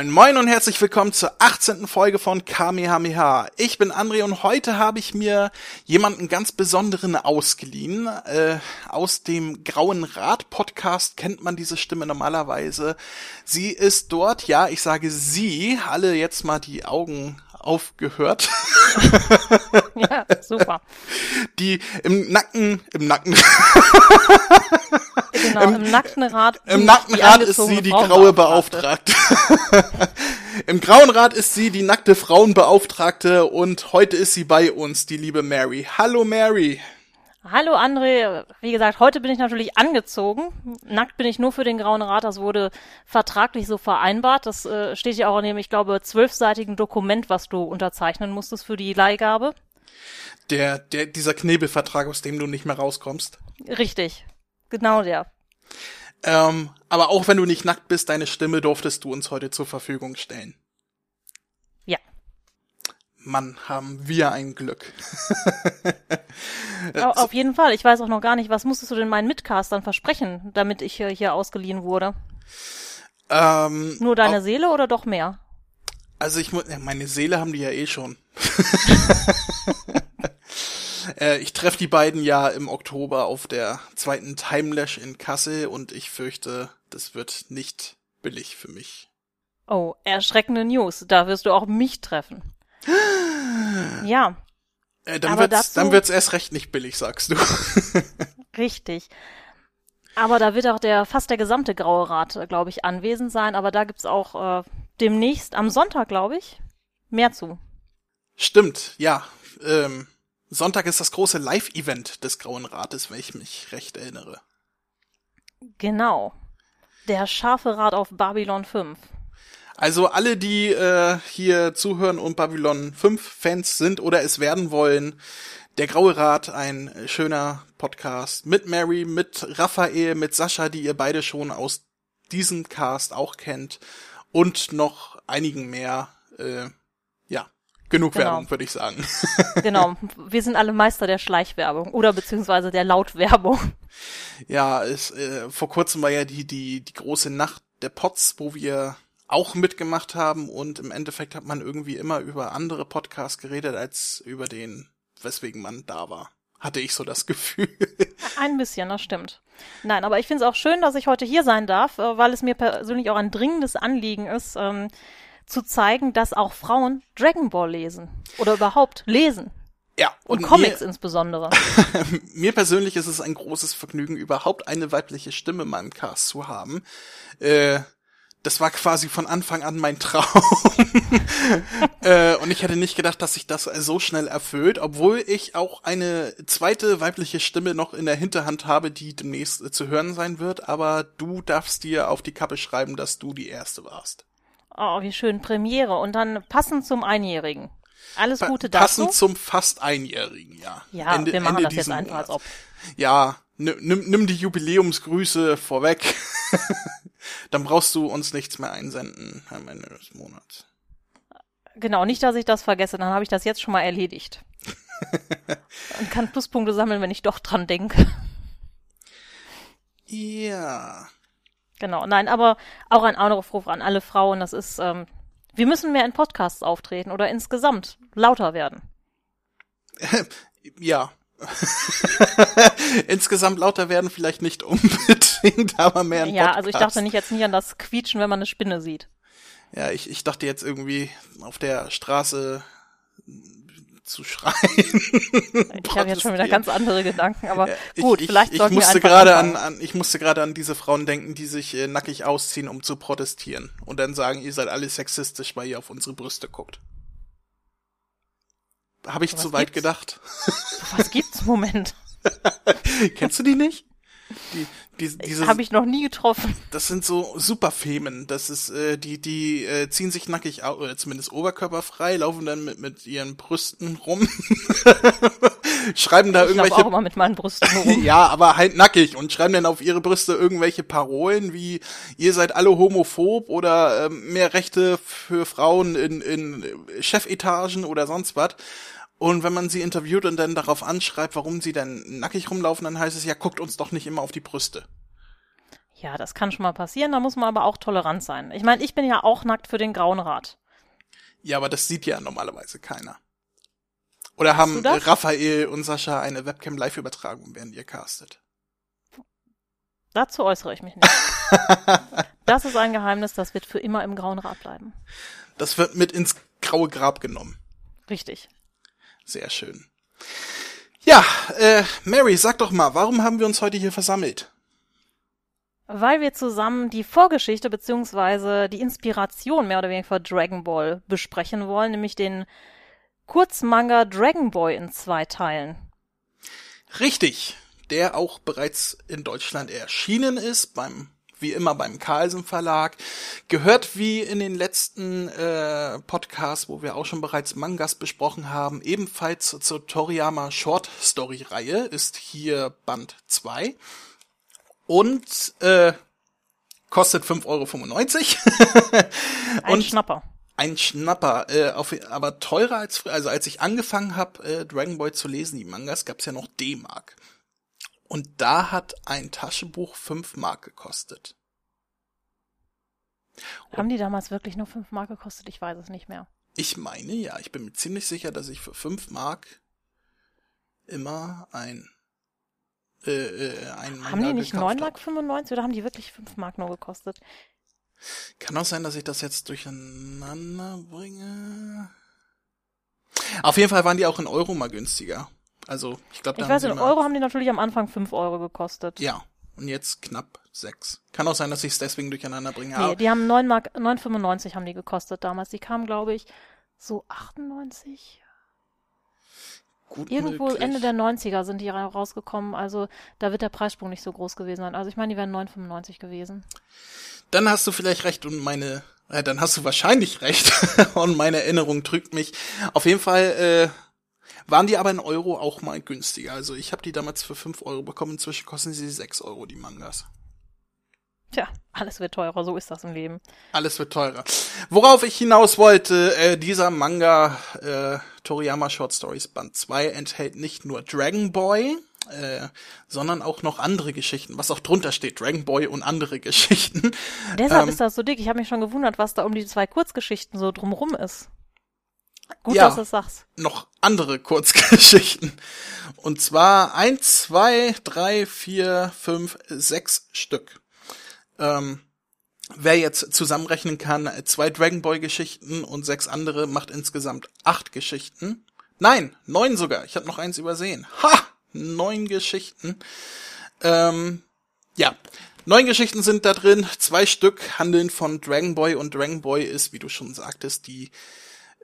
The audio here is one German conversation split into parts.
Moin moin und herzlich willkommen zur 18. Folge von Kamehameha. Ich bin André und heute habe ich mir jemanden ganz besonderen ausgeliehen. Äh, aus dem Grauen Rat Podcast kennt man diese Stimme normalerweise. Sie ist dort, ja, ich sage sie, alle jetzt mal die Augen aufgehört. ja, super. Die im Nacken, im Nacken. genau, im, im nackten Rad. Im nackten Rad ist sie die graue Beauftragte. Im Grauen Rad ist sie die nackte Frauenbeauftragte und heute ist sie bei uns, die liebe Mary. Hallo Mary. Hallo André, wie gesagt, heute bin ich natürlich angezogen. Nackt bin ich nur für den Grauen Rat, das wurde vertraglich so vereinbart. Das äh, steht ja auch in dem, ich glaube, zwölfseitigen Dokument, was du unterzeichnen musstest für die Leihgabe. Der, der, dieser Knebelvertrag, aus dem du nicht mehr rauskommst. Richtig, genau der. Ähm, aber auch wenn du nicht nackt bist, deine Stimme durftest du uns heute zur Verfügung stellen. Mann, haben wir ein Glück. Auf jeden Fall. Ich weiß auch noch gar nicht, was musstest du denn meinen Mitcastern versprechen, damit ich hier ausgeliehen wurde? Ähm, Nur deine Seele oder doch mehr? Also ich muss, meine Seele haben die ja eh schon. äh, ich treffe die beiden ja im Oktober auf der zweiten Timelash in Kassel und ich fürchte, das wird nicht billig für mich. Oh, erschreckende News. Da wirst du auch mich treffen. Ja. Äh, dann, wird's, dazu, dann wird's erst recht nicht billig, sagst du. richtig. Aber da wird auch der fast der gesamte Graue Rat, glaube ich, anwesend sein. Aber da gibt's auch äh, demnächst am Sonntag, glaube ich, mehr zu. Stimmt, ja. Ähm, Sonntag ist das große Live-Event des Grauen Rates, wenn ich mich recht erinnere. Genau. Der scharfe Rat auf Babylon 5. Also alle, die äh, hier zuhören und Babylon 5 Fans sind oder es werden wollen, der Graue Rat, ein schöner Podcast mit Mary, mit Raphael, mit Sascha, die ihr beide schon aus diesem Cast auch kennt und noch einigen mehr. Äh, ja, genug genau. Werbung, würde ich sagen. genau, wir sind alle Meister der Schleichwerbung oder beziehungsweise der Lautwerbung. Ja, es, äh, vor kurzem war ja die, die, die große Nacht der Pots, wo wir auch mitgemacht haben und im Endeffekt hat man irgendwie immer über andere Podcasts geredet als über den, weswegen man da war. Hatte ich so das Gefühl. Ein bisschen, das stimmt. Nein, aber ich finde es auch schön, dass ich heute hier sein darf, äh, weil es mir persönlich auch ein dringendes Anliegen ist, ähm, zu zeigen, dass auch Frauen Dragon Ball lesen. Oder überhaupt lesen. Ja, und, und Comics mir, insbesondere. mir persönlich ist es ein großes Vergnügen, überhaupt eine weibliche Stimme in meinem Cast zu haben. Äh, das war quasi von Anfang an mein Traum. äh, und ich hätte nicht gedacht, dass sich das so schnell erfüllt, obwohl ich auch eine zweite weibliche Stimme noch in der Hinterhand habe, die demnächst äh, zu hören sein wird. Aber du darfst dir auf die Kappe schreiben, dass du die erste warst. Oh, wie schön. Premiere. Und dann passend zum Einjährigen. Alles Gute dazu. Passend zum fast Einjährigen, ja. Ja, Ende, wir machen Ende das jetzt einfach Monat. als ob. Ja, nimm, nimm die Jubiläumsgrüße vorweg. Dann brauchst du uns nichts mehr einsenden am Ende des Monats. Genau, nicht, dass ich das vergesse, dann habe ich das jetzt schon mal erledigt. Und kann Pluspunkte sammeln, wenn ich doch dran denke. Ja. Genau, nein, aber auch ein Aufruf an alle Frauen, das ist, ähm, wir müssen mehr in Podcasts auftreten oder insgesamt lauter werden. ja, Insgesamt lauter werden vielleicht nicht unbedingt, aber mehr ein Ja, Podcast. also ich dachte nicht jetzt nie an das Quietschen, wenn man eine Spinne sieht. Ja, ich, ich dachte jetzt irgendwie auf der Straße zu schreien. ich habe jetzt schon wieder ganz andere Gedanken, aber ja, gut, ich, vielleicht ich, ich musste gerade an, an ich musste gerade an diese Frauen denken, die sich äh, nackig ausziehen, um zu protestieren und dann sagen, ihr seid alle sexistisch, weil ihr auf unsere Brüste guckt. Habe ich was zu weit gibt's? gedacht. Was gibt's? Moment. Kennst du die nicht? Die, die, diese, Habe ich noch nie getroffen. Das sind so Superfemen. Das ist, äh, die, die äh, ziehen sich nackig aus, oder zumindest oberkörperfrei, laufen dann mit, mit ihren Brüsten rum, schreiben da ich irgendwelche. Ich auch immer mit meinen Brüsten rum. ja, aber halt nackig und schreiben dann auf ihre Brüste irgendwelche Parolen wie ihr seid alle homophob oder äh, mehr Rechte für Frauen in, in Chefetagen oder sonst was. Und wenn man sie interviewt und dann darauf anschreibt, warum sie dann nackig rumlaufen, dann heißt es ja, guckt uns doch nicht immer auf die Brüste. Ja, das kann schon mal passieren, da muss man aber auch tolerant sein. Ich meine, ich bin ja auch nackt für den Grauen Rat. Ja, aber das sieht ja normalerweise keiner. Oder haben Raphael und Sascha eine Webcam-Live-Übertragung, während ihr castet? Dazu äußere ich mich nicht. das ist ein Geheimnis, das wird für immer im Grauen Rat bleiben. Das wird mit ins graue Grab genommen. Richtig. Sehr schön. Ja, äh, Mary, sag doch mal, warum haben wir uns heute hier versammelt? Weil wir zusammen die Vorgeschichte beziehungsweise die Inspiration mehr oder weniger für Dragon Ball besprechen wollen, nämlich den Kurzmanga Dragon Boy in zwei Teilen. Richtig, der auch bereits in Deutschland erschienen ist beim wie immer beim Carlsen Verlag. Gehört wie in den letzten äh, Podcasts, wo wir auch schon bereits Mangas besprochen haben, ebenfalls zur Toriyama Short Story Reihe ist hier Band 2 und äh, kostet 5,95 Euro. Ein Schnapper. Ein Schnapper, äh, auf, aber teurer als also als ich angefangen habe, äh, Dragon Ball zu lesen, die Mangas, gab's ja noch D-Mark. Und da hat ein Taschenbuch fünf Mark gekostet. Haben die damals wirklich nur fünf Mark gekostet? Ich weiß es nicht mehr. Ich meine ja, ich bin mir ziemlich sicher, dass ich für fünf Mark immer ein äh, äh, ein Haben die nicht neun Mark 95 oder haben die wirklich fünf Mark nur gekostet? Kann auch sein, dass ich das jetzt durcheinander bringe. Auf jeden Fall waren die auch in Euro mal günstiger. Also, ich glaube, Ich weiß, in Euro haben die natürlich am Anfang 5 Euro gekostet. Ja. Und jetzt knapp 6. Kann auch sein, dass ich es deswegen durcheinander bringe. Nee, die haben 9 Mark, 9,95 haben die gekostet damals. Die kamen, glaube ich, so 98. Gut Irgendwo möglich. Ende der 90er sind die rausgekommen, also da wird der Preissprung nicht so groß gewesen sein. Also ich meine, die wären 9,95 gewesen. Dann hast du vielleicht recht und meine, äh, dann hast du wahrscheinlich recht und meine Erinnerung trügt mich. Auf jeden Fall, äh, waren die aber in Euro auch mal günstiger. Also ich habe die damals für 5 Euro bekommen, inzwischen kosten sie 6 Euro, die Mangas. Tja, alles wird teurer, so ist das im Leben. Alles wird teurer. Worauf ich hinaus wollte, äh, dieser Manga äh, Toriyama Short Stories Band 2 enthält nicht nur Dragon Boy, äh, sondern auch noch andere Geschichten, was auch drunter steht, Dragon Boy und andere Geschichten. Deshalb ähm, ist das so dick. Ich habe mich schon gewundert, was da um die zwei Kurzgeschichten so drumrum ist. Gut, ja, dass du es sagst. Noch andere Kurzgeschichten. Und zwar eins, zwei, drei, vier, fünf, sechs Stück. Ähm, wer jetzt zusammenrechnen kann, zwei Dragon Ball Geschichten und sechs andere macht insgesamt acht Geschichten. Nein, neun sogar. Ich habe noch eins übersehen. Ha! Neun Geschichten. Ähm, ja, neun Geschichten sind da drin. Zwei Stück handeln von Dragon Boy und Dragon Boy ist, wie du schon sagtest, die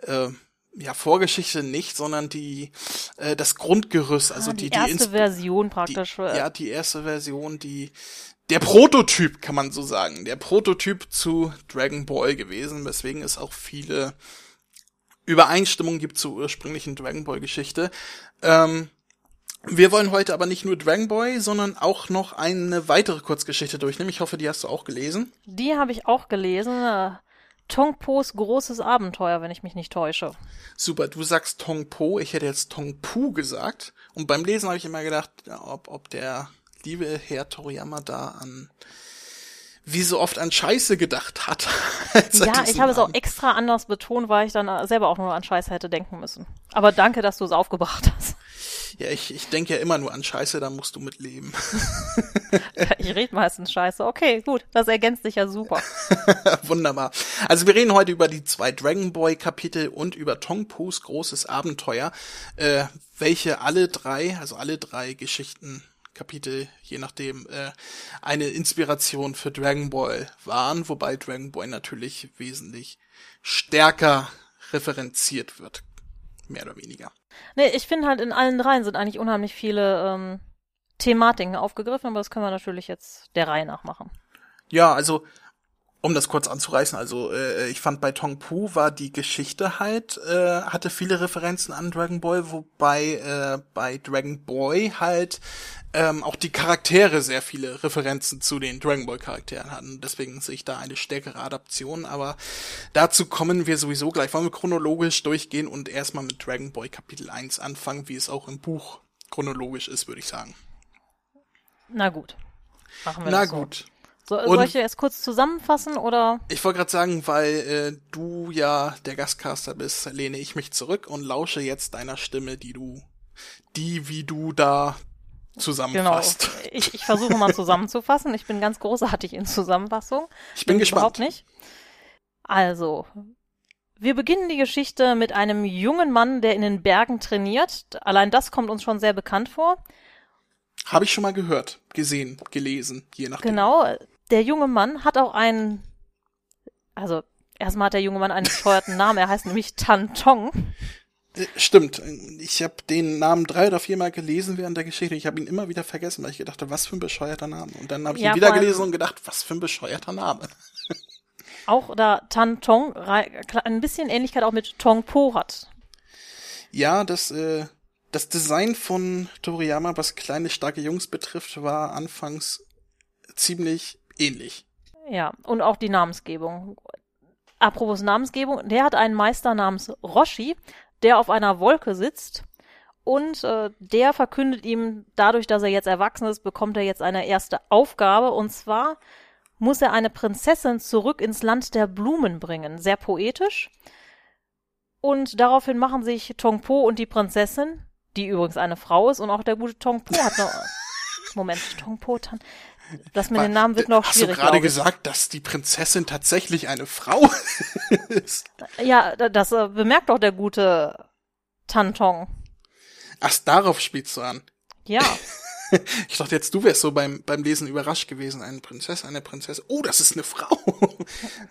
äh, ja, Vorgeschichte nicht, sondern die äh, das Grundgerüst, also ah, die, die erste die Version praktisch. Die, ja, die erste Version, die der Prototyp, kann man so sagen, der Prototyp zu Dragon Ball gewesen, weswegen es auch viele Übereinstimmungen gibt zur ursprünglichen Dragon Ball Geschichte. Ähm, wir wollen heute aber nicht nur Dragon Ball, sondern auch noch eine weitere Kurzgeschichte durchnehmen. Ich hoffe, die hast du auch gelesen. Die habe ich auch gelesen. Tongpos großes Abenteuer, wenn ich mich nicht täusche. Super, du sagst Tongpo, ich hätte jetzt Tongpu gesagt. Und beim Lesen habe ich immer gedacht, ob, ob der liebe Herr Toriyama da an wie so oft an Scheiße gedacht hat. ja, ich habe es auch extra anders betont, weil ich dann selber auch nur an Scheiße hätte denken müssen. Aber danke, dass du es aufgebracht hast. Ja, ich, ich denke ja immer nur an Scheiße, da musst du mit leben. ich rede meistens Scheiße. Okay, gut, das ergänzt sich ja super. Wunderbar. Also wir reden heute über die zwei Dragon Boy Kapitel und über Tongpus großes Abenteuer, äh, welche alle drei, also alle drei Geschichten Kapitel, je nachdem, äh, eine Inspiration für Dragon Ball waren, wobei Dragon Ball natürlich wesentlich stärker referenziert wird. Mehr oder weniger. Nee, ich finde halt in allen dreien sind eigentlich unheimlich viele ähm, Thematiken aufgegriffen, aber das können wir natürlich jetzt der Reihe nach machen. Ja, also um das kurz anzureißen, also äh, ich fand bei Tong Pu war die Geschichte halt, äh, hatte viele Referenzen an Dragon Ball, wobei äh, bei Dragon Boy halt ähm, auch die Charaktere sehr viele Referenzen zu den Dragon Ball Charakteren hatten. Deswegen sehe ich da eine stärkere Adaption, aber dazu kommen wir sowieso gleich. Wollen wir chronologisch durchgehen und erstmal mit Dragon Ball Kapitel 1 anfangen, wie es auch im Buch chronologisch ist, würde ich sagen. Na gut. Machen wir Na das so. gut. So, soll ich erst kurz zusammenfassen oder? Ich wollte gerade sagen, weil äh, du ja der Gastcaster bist, lehne ich mich zurück und lausche jetzt deiner Stimme, die du, die wie du da zusammenfasst. Genau. Ich, ich versuche mal zusammenzufassen. Ich bin ganz großartig in Zusammenfassung. Ich bin, bin gespannt. Überhaupt nicht. Also, wir beginnen die Geschichte mit einem jungen Mann, der in den Bergen trainiert. Allein das kommt uns schon sehr bekannt vor. Habe ich schon mal gehört, gesehen, gelesen, je nachdem. Genau, der junge Mann hat auch einen, also erstmal hat der junge Mann einen bescheuerten Namen, er heißt nämlich Tan Tong. Stimmt, ich habe den Namen drei oder viermal gelesen während der Geschichte. Ich habe ihn immer wieder vergessen, weil ich gedacht habe, was für ein bescheuerter Name. Und dann habe ich ja, ihn wieder gelesen und gedacht, was für ein bescheuerter Name. Auch da Tan Tong ein bisschen Ähnlichkeit auch mit Tong Po hat. Ja, das, äh, das Design von Toriyama, was kleine, starke Jungs betrifft, war anfangs ziemlich ähnlich. Ja, und auch die Namensgebung. Apropos Namensgebung, der hat einen Meister namens Roshi, der auf einer Wolke sitzt und äh, der verkündet ihm, dadurch, dass er jetzt erwachsen ist, bekommt er jetzt eine erste Aufgabe und zwar muss er eine Prinzessin zurück ins Land der Blumen bringen. Sehr poetisch. Und daraufhin machen sich Tongpo und die Prinzessin, die übrigens eine Frau ist und auch der gute Tongpo hat noch. Moment, Tongpo Tan. Das mit den Namen wird noch Hast schwierig. Hast du gerade gesagt, dass die Prinzessin tatsächlich eine Frau ist? Ja, das äh, bemerkt doch der gute Tantong. Ach, darauf spielst du an. Ja. ich dachte jetzt, du wärst so beim, beim Lesen überrascht gewesen. Eine Prinzessin, eine Prinzessin. Oh, das ist eine Frau.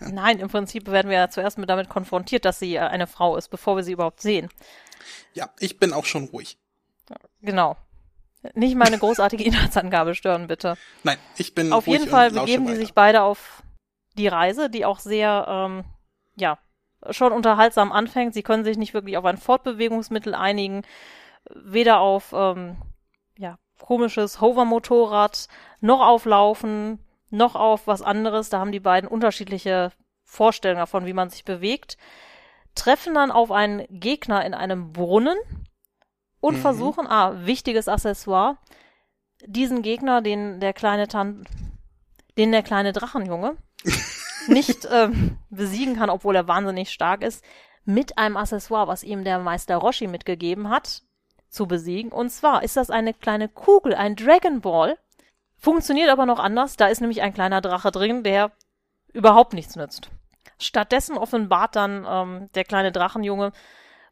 Nein, im Prinzip werden wir ja zuerst mit damit konfrontiert, dass sie äh, eine Frau ist, bevor wir sie überhaupt sehen. Ja, ich bin auch schon ruhig. Genau. Nicht meine großartige Inhaltsangabe stören, bitte. Nein, ich bin Auf jeden Fall begeben sie sich beide auf die Reise, die auch sehr, ähm, ja, schon unterhaltsam anfängt. Sie können sich nicht wirklich auf ein Fortbewegungsmittel einigen, weder auf, ähm, ja, komisches Hover-Motorrad, noch auf Laufen, noch auf was anderes. Da haben die beiden unterschiedliche Vorstellungen davon, wie man sich bewegt. Treffen dann auf einen Gegner in einem Brunnen und mhm. versuchen, ah, wichtiges Accessoire, diesen Gegner, den der kleine Tan, den der kleine Drachenjunge nicht ähm, besiegen kann, obwohl er wahnsinnig stark ist, mit einem Accessoire, was ihm der Meister Roshi mitgegeben hat, zu besiegen. Und zwar ist das eine kleine Kugel, ein Dragon Ball. Funktioniert aber noch anders. Da ist nämlich ein kleiner Drache drin, der überhaupt nichts nützt. Stattdessen offenbart dann ähm, der kleine Drachenjunge,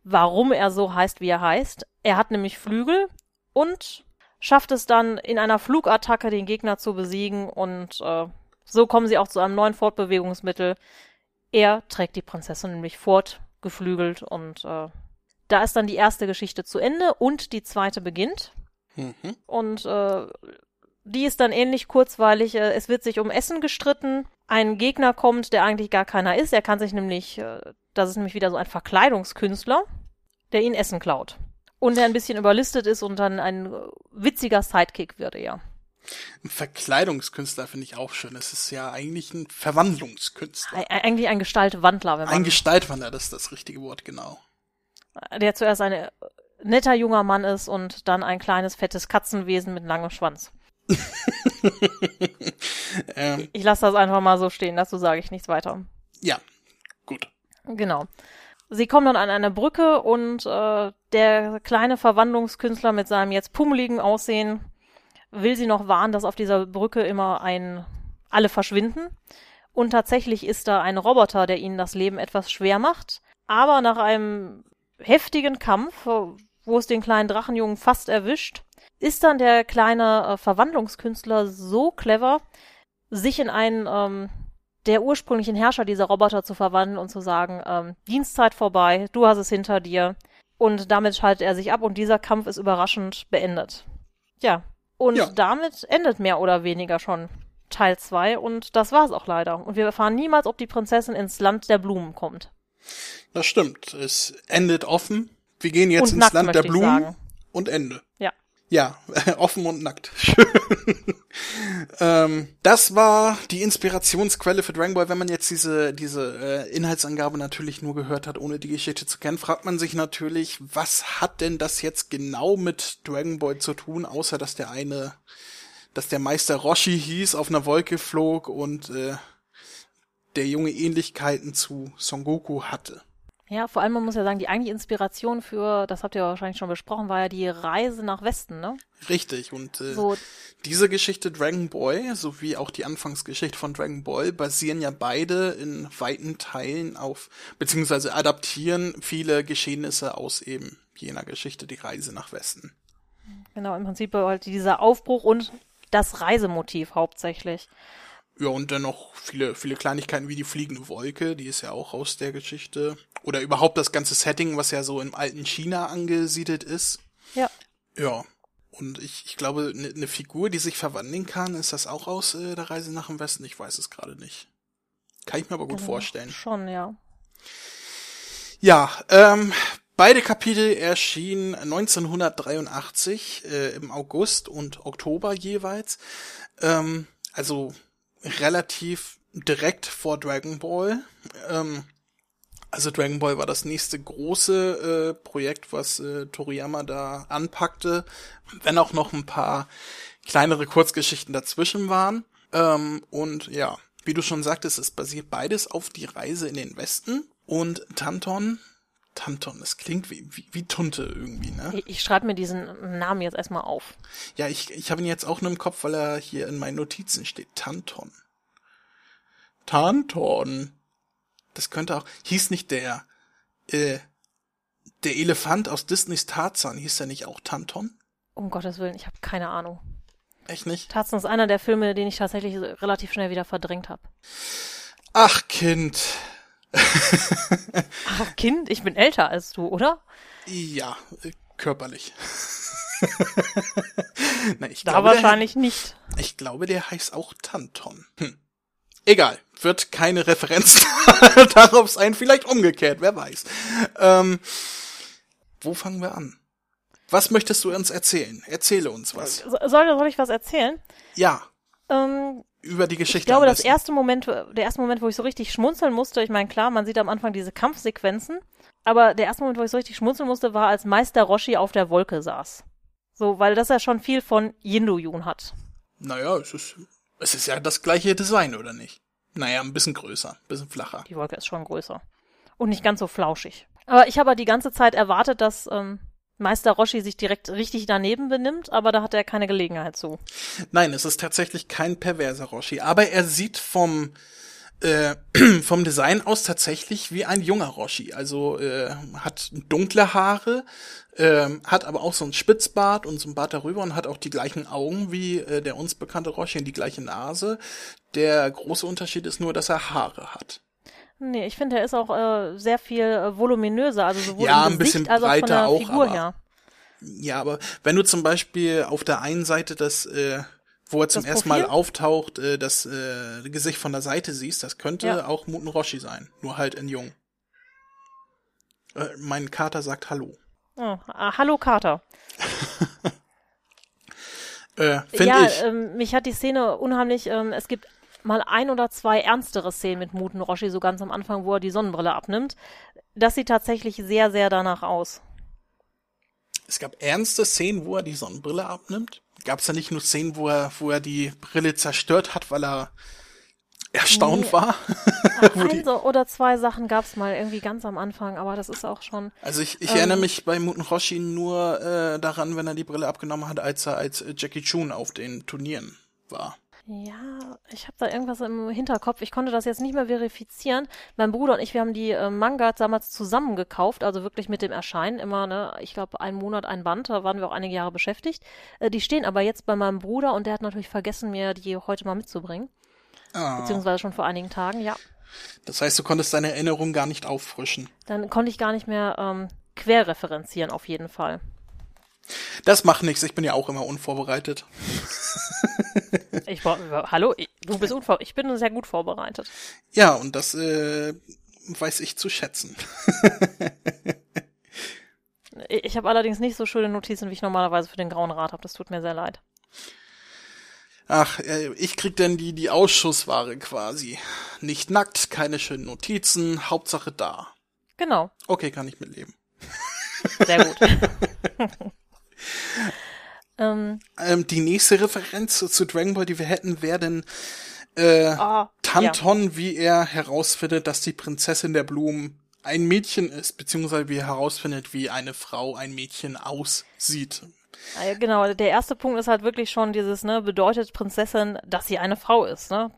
warum er so heißt, wie er heißt. Er hat nämlich Flügel und schafft es dann in einer Flugattacke den Gegner zu besiegen und äh, so kommen sie auch zu einem neuen Fortbewegungsmittel. Er trägt die Prinzessin nämlich fort, geflügelt und äh, da ist dann die erste Geschichte zu Ende und die zweite beginnt. Mhm. Und äh, die ist dann ähnlich kurzweilig. Äh, es wird sich um Essen gestritten. Ein Gegner kommt, der eigentlich gar keiner ist. Er kann sich nämlich, äh, das ist nämlich wieder so ein Verkleidungskünstler, der ihn Essen klaut. Und der ein bisschen überlistet ist und dann ein witziger Sidekick wird er. Ein Verkleidungskünstler finde ich auch schön. Es ist ja eigentlich ein Verwandlungskünstler. Eig eigentlich ein Gestaltwandler, wenn man. Ein Gestaltwandler, das ist das richtige Wort, genau. Der zuerst ein äh, netter junger Mann ist und dann ein kleines, fettes Katzenwesen mit langem Schwanz. Ähm, ich lasse das einfach mal so stehen, dazu sage ich nichts weiter. Ja, gut. Genau. Sie kommen dann an eine Brücke und äh, der kleine Verwandlungskünstler mit seinem jetzt pummeligen Aussehen will sie noch warnen, dass auf dieser Brücke immer ein alle verschwinden. Und tatsächlich ist da ein Roboter, der ihnen das Leben etwas schwer macht. Aber nach einem heftigen Kampf, wo es den kleinen Drachenjungen fast erwischt, ist dann der kleine äh, Verwandlungskünstler so clever, sich in einen ähm, der ursprünglichen Herrscher dieser Roboter zu verwandeln und zu sagen, ähm, Dienstzeit vorbei, du hast es hinter dir. Und damit schaltet er sich ab und dieser Kampf ist überraschend beendet. Ja, und ja. damit endet mehr oder weniger schon Teil 2 und das war's auch leider. Und wir erfahren niemals, ob die Prinzessin ins Land der Blumen kommt. Das stimmt. Es endet offen. Wir gehen jetzt und ins nackt, Land der Blumen und Ende. Ja. Ja, offen und nackt. ähm, das war die Inspirationsquelle für Dragon Ball. Wenn man jetzt diese, diese äh, Inhaltsangabe natürlich nur gehört hat, ohne die Geschichte zu kennen, fragt man sich natürlich, was hat denn das jetzt genau mit Dragon Ball zu tun, außer dass der eine dass der Meister Roshi hieß, auf einer Wolke flog und äh, der Junge Ähnlichkeiten zu Son Goku hatte. Ja, vor allem, man muss ja sagen, die eigentliche Inspiration für, das habt ihr wahrscheinlich schon besprochen, war ja die Reise nach Westen, ne? Richtig, und äh, So, diese Geschichte Dragon Boy, sowie auch die Anfangsgeschichte von Dragon Ball, basieren ja beide in weiten Teilen auf, beziehungsweise adaptieren viele Geschehnisse aus eben jener Geschichte, die Reise nach Westen. genau, im Prinzip halt dieser Aufbruch und das Reisemotiv hauptsächlich. Ja, und dann noch viele, viele Kleinigkeiten wie die fliegende Wolke, die ist ja auch aus der Geschichte. Oder überhaupt das ganze Setting, was ja so im alten China angesiedelt ist. Ja. Ja. Und ich, ich glaube, eine ne Figur, die sich verwandeln kann, ist das auch aus äh, der Reise nach dem Westen? Ich weiß es gerade nicht. Kann ich mir aber gut Genau. vorstellen. Schon, ja. Ja, ähm, beide Kapitel erschienen 1983 äh, im August und Oktober jeweils. Ähm, also relativ direkt vor Dragon Ball. Ähm, also Dragon Ball war das nächste große äh, Projekt, was äh, Toriyama da anpackte, wenn auch noch ein paar kleinere Kurzgeschichten dazwischen waren. Ähm, und ja, wie du schon sagtest, es basiert beides auf die Reise in den Westen. Und Tanton, Tanton, das klingt wie, wie, wie Tunte irgendwie, ne? Ich, ich schreibe mir diesen Namen jetzt erstmal auf. Ja, ich, ich habe ihn jetzt auch nur im Kopf, weil er hier in meinen Notizen steht. Tanton. Tanton. Das könnte auch. Hieß nicht der, äh, der Elefant aus Disneys Tarzan, hieß der nicht auch Tanton? Um Gottes Willen, ich habe keine Ahnung. Echt nicht? Tarzan ist einer der Filme, den ich tatsächlich relativ schnell wieder verdrängt habe. Ach, Kind. Ach, Kind, ich bin älter als du, oder? Ja, äh, körperlich. Na, ich Da glaube, der- wahrscheinlich nicht. Ich glaube, der heißt auch Tanton. Hm. Egal, wird keine Referenz darauf sein, vielleicht umgekehrt, wer weiß. Ähm, wo fangen wir an? Was möchtest du uns erzählen? Erzähle uns was. So- Soll, soll ich was erzählen? Ja, Ähm, über die Geschichte. ich glaube, das erste Moment, der erste Moment, wo ich so richtig schmunzeln musste, ich meine, klar, man sieht am Anfang diese Kampfsequenzen, aber der erste Moment, wo ich so richtig schmunzeln musste, war, als Meister Roshi auf der Wolke saß. So, weil das ja schon viel von Yindu-Yun hat. Naja, es ist, es ist ja das gleiche Design, oder nicht? Naja, ein bisschen größer, ein bisschen flacher. Die Wolke ist schon größer. Und nicht ganz so flauschig. Aber ich habe die ganze Zeit erwartet, dass ähm, Meister Roshi sich direkt richtig daneben benimmt, aber da hat er keine Gelegenheit zu. Nein, es ist tatsächlich kein perverser Roshi, aber er sieht vom äh, vom Design aus tatsächlich wie ein junger Roshi. Also äh, hat dunkle Haare, äh, hat aber auch so einen Spitzbart und so einen Bart darüber und hat auch die gleichen Augen wie äh, der uns bekannte Roshi und die gleiche Nase. Der große Unterschied ist nur, dass er Haare hat. Nee, ich finde, er ist auch äh, sehr viel äh, voluminöser, also sowohl Ja, im ein Gesicht bisschen als auch von breiter der auch, Figur aber- her. Ja, aber wenn du zum Beispiel auf der einen Seite das, äh, wo er zum ersten Mal auftaucht, äh, das äh, Gesicht von der Seite siehst, das könnte Ja. auch Muten Roshi sein, nur halt in jung. Äh, mein Kater sagt Hallo. Oh, ah, hallo Carter. Äh, Finde ja, ich. ähm, mich hat die Szene unheimlich, ähm, es gibt mal ein oder zwei ernstere Szenen mit Muten Roshi, so ganz am Anfang, wo er die Sonnenbrille abnimmt. Das sieht tatsächlich sehr, sehr danach aus. Es gab ernste Szenen, wo er die Sonnenbrille abnimmt. Gab es da nicht nur Szenen, wo er, wo er die Brille zerstört hat, weil er erstaunt Nee. war? Ein so oder zwei Sachen gab's mal irgendwie ganz am Anfang, aber das ist auch schon. Also ich, ich Ähm. erinnere mich bei Muten Roshi nur äh, daran, wenn er die Brille abgenommen hat, als er als Jackie Chun auf den Turnieren war. Ja, ich habe da irgendwas im Hinterkopf. Ich konnte das jetzt nicht mehr verifizieren. Mein Bruder und ich, wir haben die äh, Mangas damals zusammen gekauft, also wirklich mit dem Erscheinen immer, ne, ich glaube, ein Monat ein Band, da waren wir auch einige Jahre beschäftigt. Äh, die stehen aber jetzt bei meinem Bruder und der hat natürlich vergessen, mir die heute mal mitzubringen. Ah. Beziehungsweise schon vor einigen Tagen, ja. Das heißt, du konntest deine Erinnerung gar nicht auffrischen. Dann konnte ich gar nicht mehr ähm, querreferenzieren, auf jeden Fall. Das macht nichts, ich bin ja auch immer unvorbereitet. Ich hallo, ich, du bist unvor, ich bin sehr gut vorbereitet. Ja, und das äh, weiß ich zu schätzen. Ich, ich habe allerdings nicht so schöne Notizen, wie ich normalerweise für den Grauen Rat habe. Das tut mir sehr leid. Ach, äh, ich krieg denn die, die Ausschussware quasi. Nicht nackt, keine schönen Notizen, Hauptsache da. Genau, Okay, kann ich mitleben. sehr gut. Ähm, Ähm, die nächste Referenz zu Dragon Ball, die wir hätten, wäre denn äh, ah, Tanton, wie er herausfindet, dass die Prinzessin der Blumen ein Mädchen ist, beziehungsweise wie er herausfindet, wie eine Frau ein Mädchen aussieht. ja. Ja, genau, der erste Punkt ist halt wirklich schon dieses, ne, bedeutet Prinzessin, dass sie eine Frau ist, ne?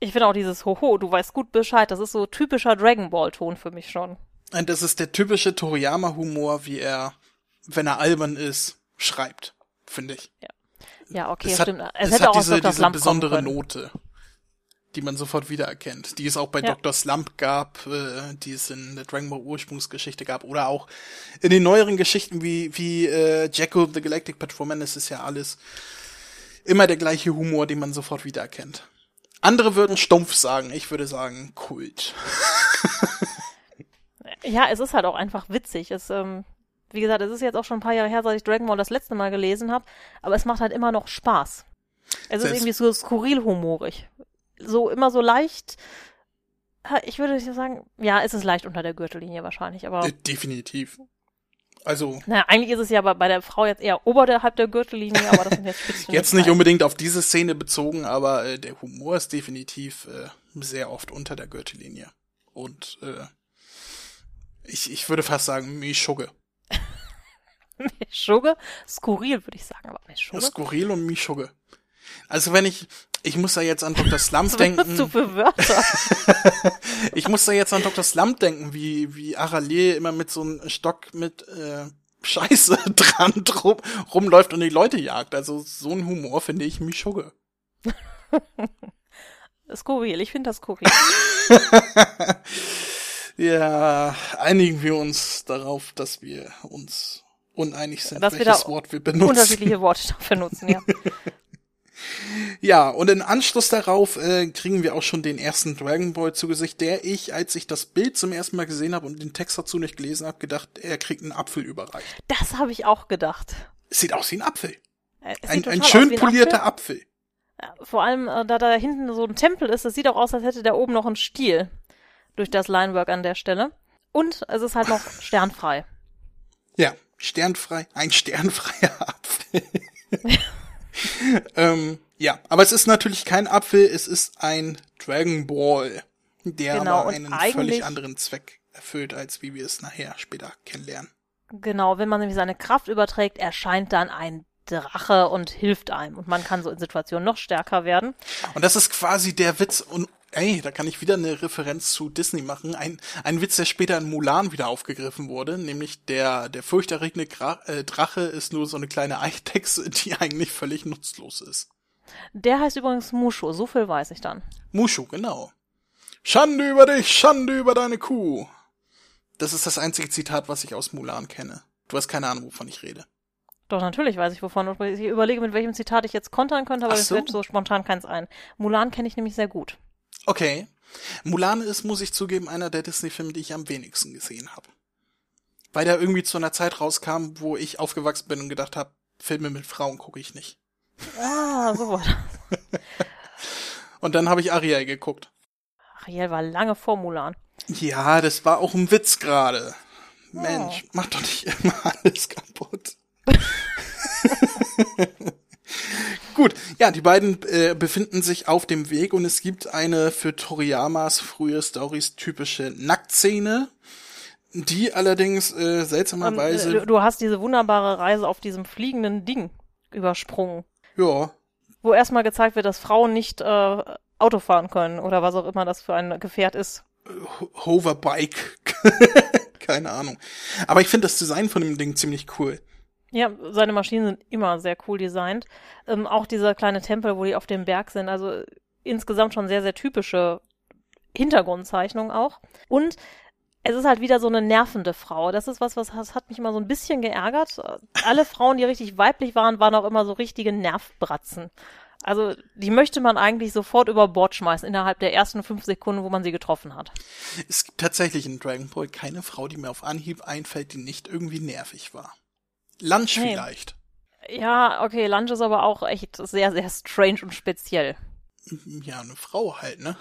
Ich finde auch dieses Hoho, du weißt gut Bescheid, das ist so typischer Dragon Ball Ton für mich schon. Und das ist der typische Toriyama-Humor, wie er, wenn er albern ist, schreibt, finde ich. Ja, okay, es hat, stimmt. Es es hätte hat auch diese, diese Slump besondere. Note, die man sofort wiedererkennt, die es auch bei Ja. Dr. Slump gab, äh, die es in der Dragon Ball Ursprungsgeschichte gab, oder auch in den neueren Geschichten wie, wie äh, Jacko the Galactic Patrolman, es ist ja alles immer der gleiche Humor, den man sofort wiedererkennt. Andere würden stumpf sagen, ich würde sagen Kult. Ja, es ist halt auch einfach witzig. Es, ähm, wie gesagt, es ist jetzt auch schon ein paar Jahre her, seit ich Dragon Ball das letzte Mal gelesen habe, aber es macht halt immer noch Spaß. Es ist Selbst- irgendwie so skurril humorig. So immer so leicht. Ich würde sagen, ja, es ist leicht unter der Gürtellinie wahrscheinlich, aber definitiv. Also, naja, eigentlich ist es ja bei, bei der Frau jetzt eher oberhalb der Gürtellinie, aber das sind jetzt Spitzen. Jetzt nicht unbedingt auf diese Szene bezogen, aber äh, der Humor ist definitiv äh, sehr oft unter der Gürtellinie. Und äh, ich, ich würde fast sagen, Mischugge. Schugge, skurril würde ich sagen, aber Schugge. Skurril und Mischugge. Also wenn ich, ich muss da jetzt an Dr. Slump benutzt du denken. für Wörter? Ich muss da jetzt an Dr. Slump denken, wie, wie Arale immer mit so einem Stock mit äh, Scheiße dran drum, rumläuft und die Leute jagt. Also so ein Humor finde ich Mischugge. skurril, ich finde das skurril. Ja, einigen wir uns darauf, dass wir uns uneinig sind, Dass wir welches da Wort wir benutzen. Unterschiedliche Worte dafür nutzen, ja. Ja, und in Anschluss darauf äh, kriegen wir auch schon den ersten Dragon Ball zu Gesicht, der ich, als ich das Bild zum ersten Mal gesehen habe und den Text dazu nicht gelesen habe, gedacht, er kriegt einen Apfel überreicht. Das habe ich auch gedacht. Es sieht aus wie ein Apfel. Äh, Ein, ein schön ein polierter Apfel. Apfel. Ja, Vor allem, äh, da da hinten so ein Tempel ist, das sieht auch aus, als hätte der oben noch einen Stiel durch das Linework an der Stelle. Und es ist halt noch sternfrei. Ja, sternfrei, ein sternfreier Apfel. ähm, ja, aber es ist natürlich kein Apfel, es ist ein Dragon Ball, der Genau, aber einen völlig anderen Zweck erfüllt, als wie wir es nachher später kennenlernen. Genau, wenn man nämlich seine Kraft überträgt, erscheint dann ein Drache und hilft einem. Und man kann so in Situationen noch stärker werden. Und das ist quasi der Witz und ey, da kann ich wieder eine Referenz zu Disney machen. Ein, ein Witz, der später in Mulan wieder aufgegriffen wurde, nämlich der, der furchterregende Gra äh, Drache ist nur so eine kleine Eidechse, die eigentlich völlig nutzlos ist. Der heißt übrigens Mushu, so viel weiß ich dann. Mushu, genau. Schande über dich, Schande über deine Kuh. Das ist das einzige Zitat, was ich aus Mulan kenne. Du hast keine Ahnung, wovon ich rede. Doch, natürlich weiß ich wovon. Ich überlege, mit welchem Zitat ich jetzt kontern könnte, aber Ach mir so. fällt so spontan keins ein. Mulan kenne ich nämlich sehr gut. Okay. Mulan ist, muss ich zugeben, einer der Disney-Filme, die ich am wenigsten gesehen habe. Weil der irgendwie zu einer Zeit rauskam, wo ich aufgewachsen bin und gedacht habe, Filme mit Frauen gucke ich nicht. Ah, so war das. Und dann habe ich Ariel geguckt. Ariel war lange vor Mulan. Ja, das war auch ein Witz gerade. Mensch, mach doch nicht immer alles kaputt. Gut, ja, die beiden äh, befinden sich auf dem Weg und es gibt eine für Toriyamas frühe Stories typische Nacktszene, die allerdings äh, Ähm, seltsamerweise, du, du hast diese wunderbare Reise auf diesem fliegenden Ding übersprungen, ja, wo erstmal gezeigt wird, dass Frauen nicht äh, Auto fahren können oder was auch immer das für ein Gefährt ist. Ho- Hoverbike, keine Ahnung. Aber ich finde das Design von dem Ding ziemlich cool. Ja, seine Maschinen sind immer sehr cool designt. Ähm, auch dieser kleine Tempel, wo die auf dem Berg sind, also insgesamt schon sehr, sehr typische Hintergrundzeichnung auch. Und es ist halt wieder so eine nervende Frau. Das ist was, was das hat mich immer so ein bisschen geärgert. Alle Frauen, die richtig weiblich waren, waren auch immer so richtige Nervbratzen. Also die möchte man eigentlich sofort über Bord schmeißen innerhalb der ersten fünf Sekunden, wo man sie getroffen hat. Es gibt tatsächlich in Dragon Ball keine Frau, die mir auf Anhieb einfällt, die nicht irgendwie nervig war. Lunch Nee. vielleicht. Ja, okay, Lunch ist aber auch echt sehr, sehr strange und speziell. Ja, eine Frau halt, ne?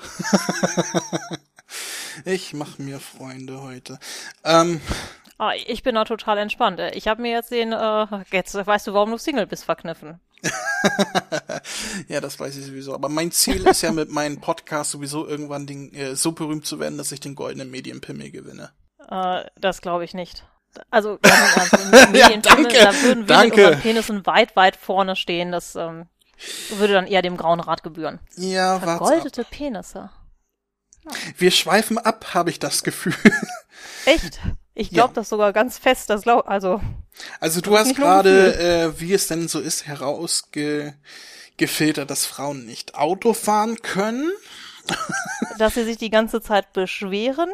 ich mach mir Freunde heute. Ähm, Ah, ich bin da total entspannt. Ich habe mir jetzt den, äh, jetzt weißt du, warum du Single bist, verkniffen. ja, das weiß ich sowieso. Aber mein Ziel ist ja mit meinem Podcast sowieso irgendwann den, äh, so berühmt zu werden, dass ich den goldenen Medienpimmel gewinne. Äh, das glaube ich nicht. Also, Medienpimmel, ja, danke, da würden wir danke. mit unseren Penissen weit, weit vorne stehen. Das ähm, würde dann eher dem Grauen Rat gebühren. Ja, Vergoldete Penisse. Ja. Wir schweifen ab, habe ich das Gefühl. Echt? Ich glaube ja. das sogar ganz fest, das glaub, also. Also du hast gerade, äh, wie es denn so ist, herausgefiltert, dass Frauen nicht Auto fahren können. dass sie sich die ganze Zeit beschweren.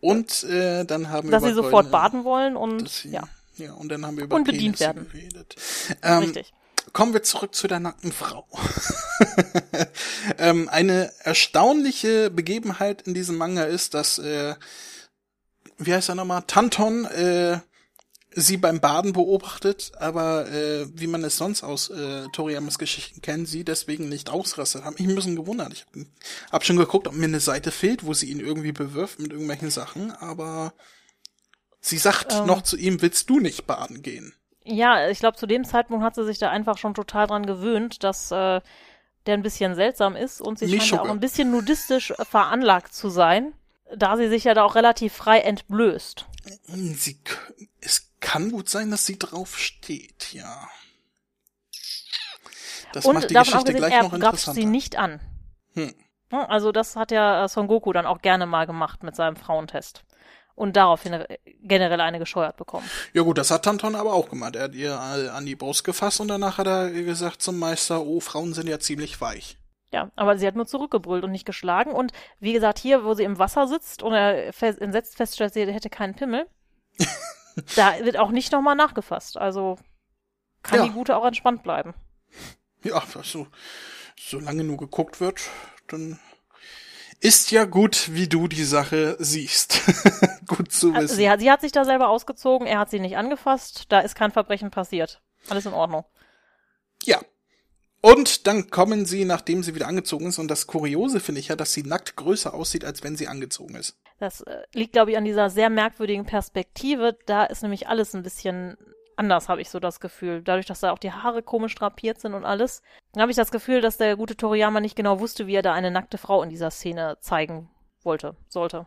Und äh, dann haben dass wir dass sie sofort baden wollen und sie, ja. Ja, und dann haben wir über und bedient Penisse werden. geredet. Ähm, Richtig. Kommen wir zurück zu der nackten Frau. ähm, eine erstaunliche Begebenheit in diesem Manga ist, dass äh, wie heißt er nochmal, Tanton äh, sie beim Baden beobachtet, aber äh, wie man es sonst aus äh, Toriyamas Geschichten kennt, sie deswegen nicht ausrastet. Hab mich ein bisschen gewundert. Ich hab, schon geguckt, ob mir eine Seite fehlt, wo sie ihn irgendwie bewirft mit irgendwelchen Sachen, aber sie sagt ähm. noch zu ihm, willst du nicht baden gehen? Ja, ich glaube, zu dem Zeitpunkt hat sie sich da einfach schon total dran gewöhnt, dass äh, der ein bisschen seltsam ist und sie Mich scheint ja auch ein bisschen nudistisch veranlagt zu sein da sie sich ja da auch relativ frei entblößt. Sie, es kann gut sein, dass sie drauf steht, ja. Das Und macht die Geschichte abgesehen, gleich er noch interessanter. sie nicht an. Hm. Also das hat ja Son Goku dann auch gerne mal gemacht mit seinem Frauentest. Und daraufhin generell eine gescheuert bekommen. Ja gut, das hat Tanton aber auch gemacht. Er hat ihr an die Brust gefasst und danach hat er gesagt zum Meister, oh, Frauen sind ja ziemlich weich. Ja, aber sie hat nur zurückgebrüllt und nicht geschlagen. Und wie gesagt, hier, wo sie im Wasser sitzt und er entsetzt feststellt, sie hätte keinen Pimmel, da wird auch nicht nochmal nachgefasst. Also kann ja. die Gute auch entspannt bleiben. Ja, also, solange nur geguckt wird, dann ist ja gut, wie du die Sache siehst. gut zu wissen. Sie hat, sie hat sich da selber ausgezogen, er hat sie nicht angefasst, da ist kein Verbrechen passiert. Alles in Ordnung. Ja, und dann kommen sie, nachdem sie wieder angezogen ist. Und das Kuriose finde ich ja, dass sie nackt größer aussieht, als wenn sie angezogen ist. Das äh, liegt, glaube ich, an dieser sehr merkwürdigen Perspektive. Da ist nämlich alles ein bisschen anders, habe ich so das Gefühl. Dadurch, dass da auch die Haare komisch drapiert sind und alles, habe ich das Gefühl, dass der gute Toriyama nicht genau wusste, wie er da eine nackte Frau in dieser Szene zeigen wollte, sollte.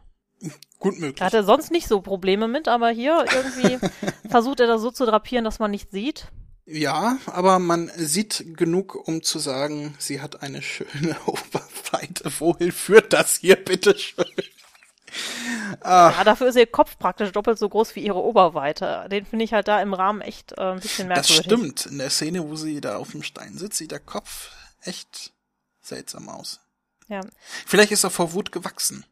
Gut möglich. Er hatte sonst nicht so Probleme mit, aber hier irgendwie versucht er das so zu drapieren, dass man nicht sieht. Ja, aber man sieht genug, um zu sagen, sie hat eine schöne Oberweite. Wohin führt das hier, bitteschön? Ah. Ja, dafür ist ihr Kopf praktisch doppelt so groß wie ihre Oberweite. Den finde ich halt da im Rahmen echt äh, ein bisschen merkwürdig. Das stimmt. In der Szene, wo sie da auf dem Stein sitzt, sieht der Kopf echt seltsam aus. Ja. Vielleicht ist er vor Wut gewachsen.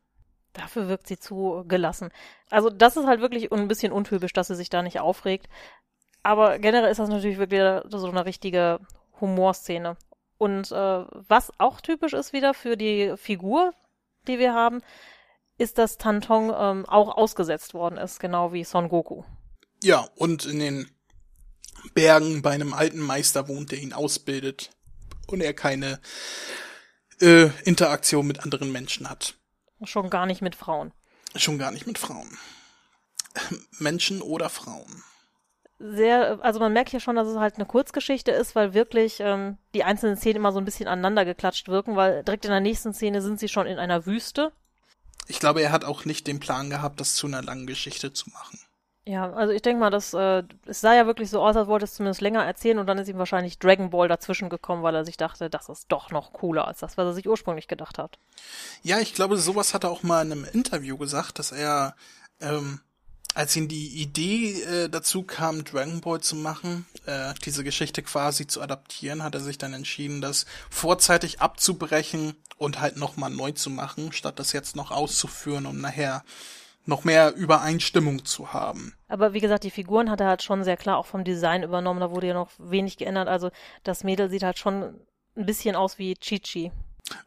Dafür wirkt sie zu gelassen. Also das ist halt wirklich ein bisschen untypisch, dass sie sich da nicht aufregt. Aber generell ist das natürlich wirklich so eine richtige Humorszene. Und äh, was auch typisch ist wieder für die Figur, die wir haben, ist, dass Tantong ähm, auch ausgesetzt worden ist, genau wie Son Goku. Ja, und in den Bergen bei einem alten Meister wohnt, der ihn ausbildet und er keine äh, Interaktion mit anderen Menschen hat. Schon gar nicht mit Frauen. Schon gar nicht mit Frauen. Menschen oder Frauen sehr, also man merkt hier schon, dass es halt eine Kurzgeschichte ist, weil wirklich ähm, die einzelnen Szenen immer so ein bisschen aneinander geklatscht wirken, weil direkt in der nächsten Szene sind sie schon in einer Wüste. Ich glaube, er hat auch nicht den Plan gehabt, das zu einer langen Geschichte zu machen. Ja, also ich denke mal, dass äh, es sah ja wirklich so aus, als wollte es zumindest länger erzählen und dann ist ihm wahrscheinlich Dragon Ball dazwischen gekommen, weil er sich dachte, das ist doch noch cooler als das, was er sich ursprünglich gedacht hat. Ja, ich glaube, sowas hat er auch mal in einem Interview gesagt, dass er ähm, als ihm die Idee äh, dazu kam, Dragon Ball zu machen, äh, diese Geschichte quasi zu adaptieren, hat er sich dann entschieden, das vorzeitig abzubrechen und halt nochmal neu zu machen, statt das jetzt noch auszuführen, um nachher noch mehr Übereinstimmung zu haben. Aber wie gesagt, die Figuren hat er halt schon sehr klar auch vom Design übernommen, da wurde ja noch wenig geändert. Also das Mädel sieht halt schon ein bisschen aus wie Chichi.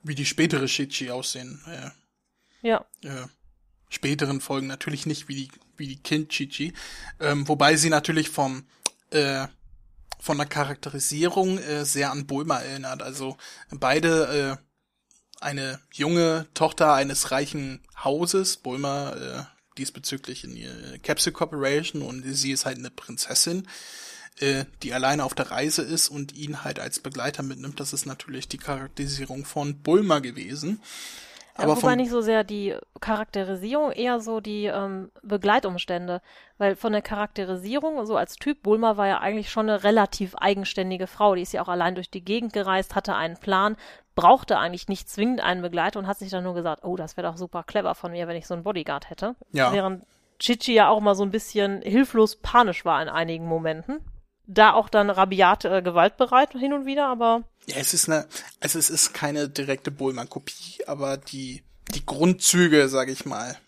Wie die spätere Chichi aussehen. Äh, ja. Äh, späteren Folgen natürlich nicht wie die wie die Kind Chichi, ähm, wobei sie natürlich vom äh, von der Charakterisierung äh, sehr an Bulma erinnert. Also beide äh, eine junge Tochter eines reichen Hauses. Bulma, äh, diesbezüglich in ihre Capsule Corporation und sie ist halt eine Prinzessin, äh, die alleine auf der Reise ist und ihn halt als Begleiter mitnimmt. Das ist natürlich die Charakterisierung von Bulma gewesen. Aber wobei nicht so sehr die Charakterisierung, eher so die ähm, Begleitumstände. Weil von der Charakterisierung, so als Typ, Bulma war ja eigentlich schon eine relativ eigenständige Frau. Die ist ja auch allein durch die Gegend gereist, hatte einen Plan, brauchte eigentlich nicht zwingend einen Begleiter und hat sich dann nur gesagt, oh, das wäre doch super clever von mir, wenn ich so einen Bodyguard hätte. Ja. Während Chichi ja auch mal so ein bisschen hilflos panisch war in einigen Momenten da auch dann rabiat äh, gewaltbereit hin und wieder, aber. Ja, es ist eine, also es ist keine direkte Bulma-Kopie, aber die, die Grundzüge, sage ich mal,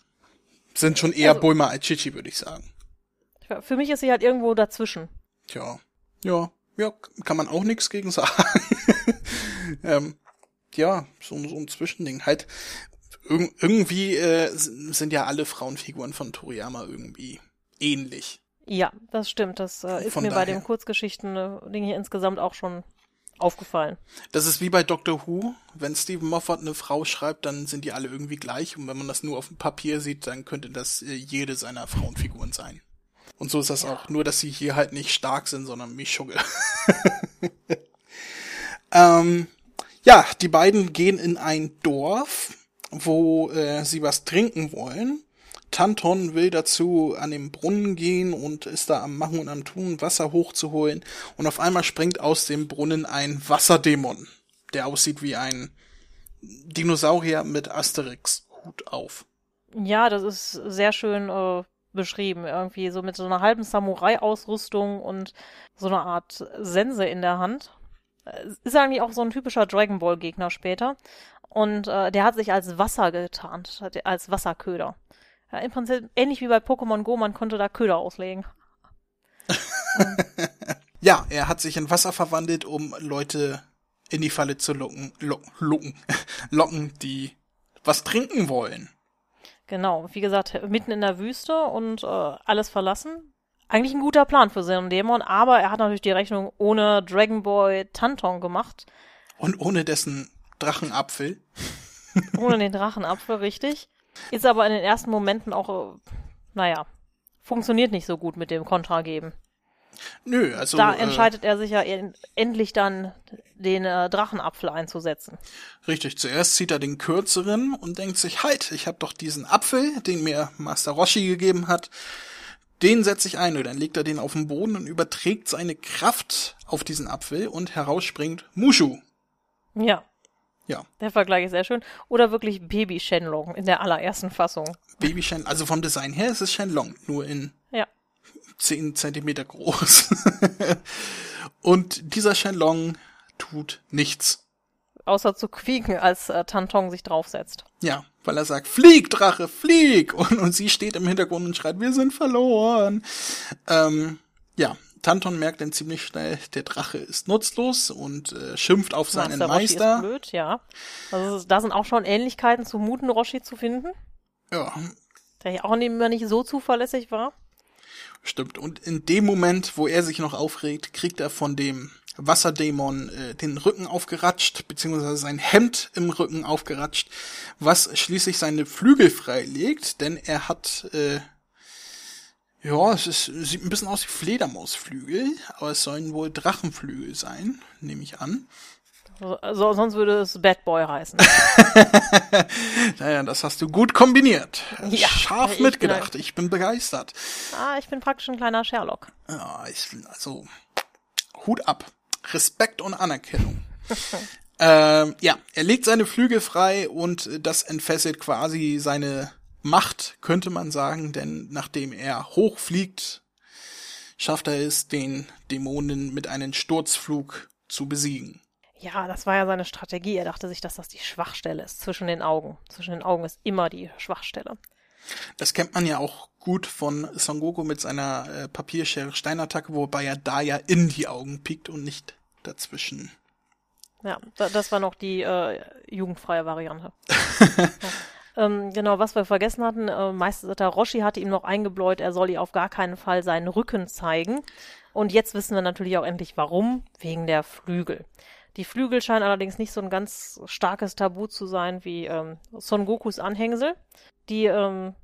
sind schon eher also, Bulma als Chichi, würde ich sagen. Für mich ist sie halt irgendwo dazwischen. Tja, ja, ja, kann man auch nichts gegen sagen. ähm, ja, so, so ein Zwischending. Halt, irg irgendwie äh, sind ja alle Frauenfiguren von Toriyama irgendwie ähnlich. Ja, das stimmt. Das äh, ist Von mir daher. bei dem Kurzgeschichten-Ding hier insgesamt auch schon aufgefallen. Das ist wie bei Doctor Who. Wenn Stephen Moffat eine Frau schreibt, dann sind die alle irgendwie gleich. Und wenn man das nur auf dem Papier sieht, dann könnte das äh, jede seiner Frauenfiguren sein. Und so ist das ja. auch. Nur, dass sie hier halt nicht stark sind, sondern Mischugge. ähm, ja, die beiden gehen in ein Dorf, wo äh, sie was trinken wollen. Tanton will dazu an den Brunnen gehen und ist da am Machen und am Tun, Wasser hochzuholen. Und auf einmal springt aus dem Brunnen ein Wasserdämon, der aussieht wie ein Dinosaurier mit Asterix-Hut auf. Ja, das ist sehr schön äh, beschrieben. Irgendwie so mit so einer halben Samurai-Ausrüstung und so einer Art Sense in der Hand. Ist eigentlich auch so ein typischer Dragon Ball-Gegner später. Und äh, der hat sich als Wasser getarnt, als Wasserköder. Ja, im Prinzip ähnlich wie bei Pokémon Go, man konnte da Köder auslegen. ja, er hat sich in Wasser verwandelt, um Leute in die Falle zu locken, locken, locken, locken, die was trinken wollen. Genau, wie gesagt, mitten in der Wüste und äh, alles verlassen. Eigentlich ein guter Plan für seinen Dämon, aber er hat natürlich die Rechnung ohne Dragon Boy Tanton gemacht. Und ohne dessen Drachenapfel. ohne den Drachenapfel, richtig. Ist aber in den ersten Momenten auch, äh, naja, funktioniert nicht so gut mit dem Kontra geben. Nö, also. Da äh, entscheidet er sich ja endlich dann, den äh, Drachenapfel einzusetzen. Richtig, zuerst zieht er den kürzeren und denkt sich, halt, ich habe doch diesen Apfel, den mir Master Roshi gegeben hat, den setze ich ein. Und dann legt er den auf den Boden und überträgt seine Kraft auf diesen Apfel und herausspringt Mushu. Ja. Ja. Der Vergleich ist sehr schön. Oder wirklich Baby Shenlong in der allerersten Fassung. Baby Shen, also vom Design her ist es Shenlong, nur in ja. 10 Zentimeter groß. Und dieser Shenlong tut nichts. Außer zu quieken, als äh, Tantong sich draufsetzt. Ja, weil er sagt, flieg, Drache, flieg! Und, und sie steht im Hintergrund und schreit, wir sind verloren. Ähm, ja, Tanton merkt dann ziemlich schnell, der Drache ist nutzlos und äh, schimpft auf seinen Meister. Meister. Ist blöd, ja. Also da sind auch schon Ähnlichkeiten zu Muten Roshi zu finden. Ja. Der ja auch immer nicht so zuverlässig war. Stimmt. Und in dem Moment, wo er sich noch aufregt, kriegt er von dem Wasserdämon äh, den Rücken aufgeratscht, beziehungsweise sein Hemd im Rücken aufgeratscht, was schließlich seine Flügel freilegt, denn er hat äh, ja, es ist, sieht ein bisschen aus wie Fledermausflügel, aber es sollen wohl Drachenflügel sein, nehme ich an. Also, sonst würde es Bad Boy heißen. naja, das hast du gut kombiniert. Ja, Scharf mitgedacht. Bin, ich bin begeistert. Ah, ich bin praktisch ein kleiner Sherlock. Ja, ich bin also Hut ab. Respekt und Anerkennung. ähm, ja, er legt seine Flügel frei und das entfesselt quasi seine Macht, könnte man sagen, denn nachdem er hochfliegt, schafft er es, den Dämonen mit einem Sturzflug zu besiegen. Ja, das war ja seine Strategie. Er dachte sich, dass das die Schwachstelle ist zwischen den Augen. Zwischen den Augen ist immer die Schwachstelle. Das kennt man ja auch gut von Son Goku mit seiner äh, Papierschere-Steinattacke, wobei er da ja in die Augen piekt und nicht dazwischen. Ja, das war noch die äh, jugendfreie Variante. Ähm, genau, was wir vergessen hatten, äh, Meister Roshi hatte ihm noch eingebläut, er soll ihr auf gar keinen Fall seinen Rücken zeigen. Und jetzt wissen wir natürlich auch endlich warum, wegen der Flügel. Die Flügel scheinen allerdings nicht so ein ganz starkes Tabu zu sein wie ähm, Son Gokus Anhängsel. Die ähm,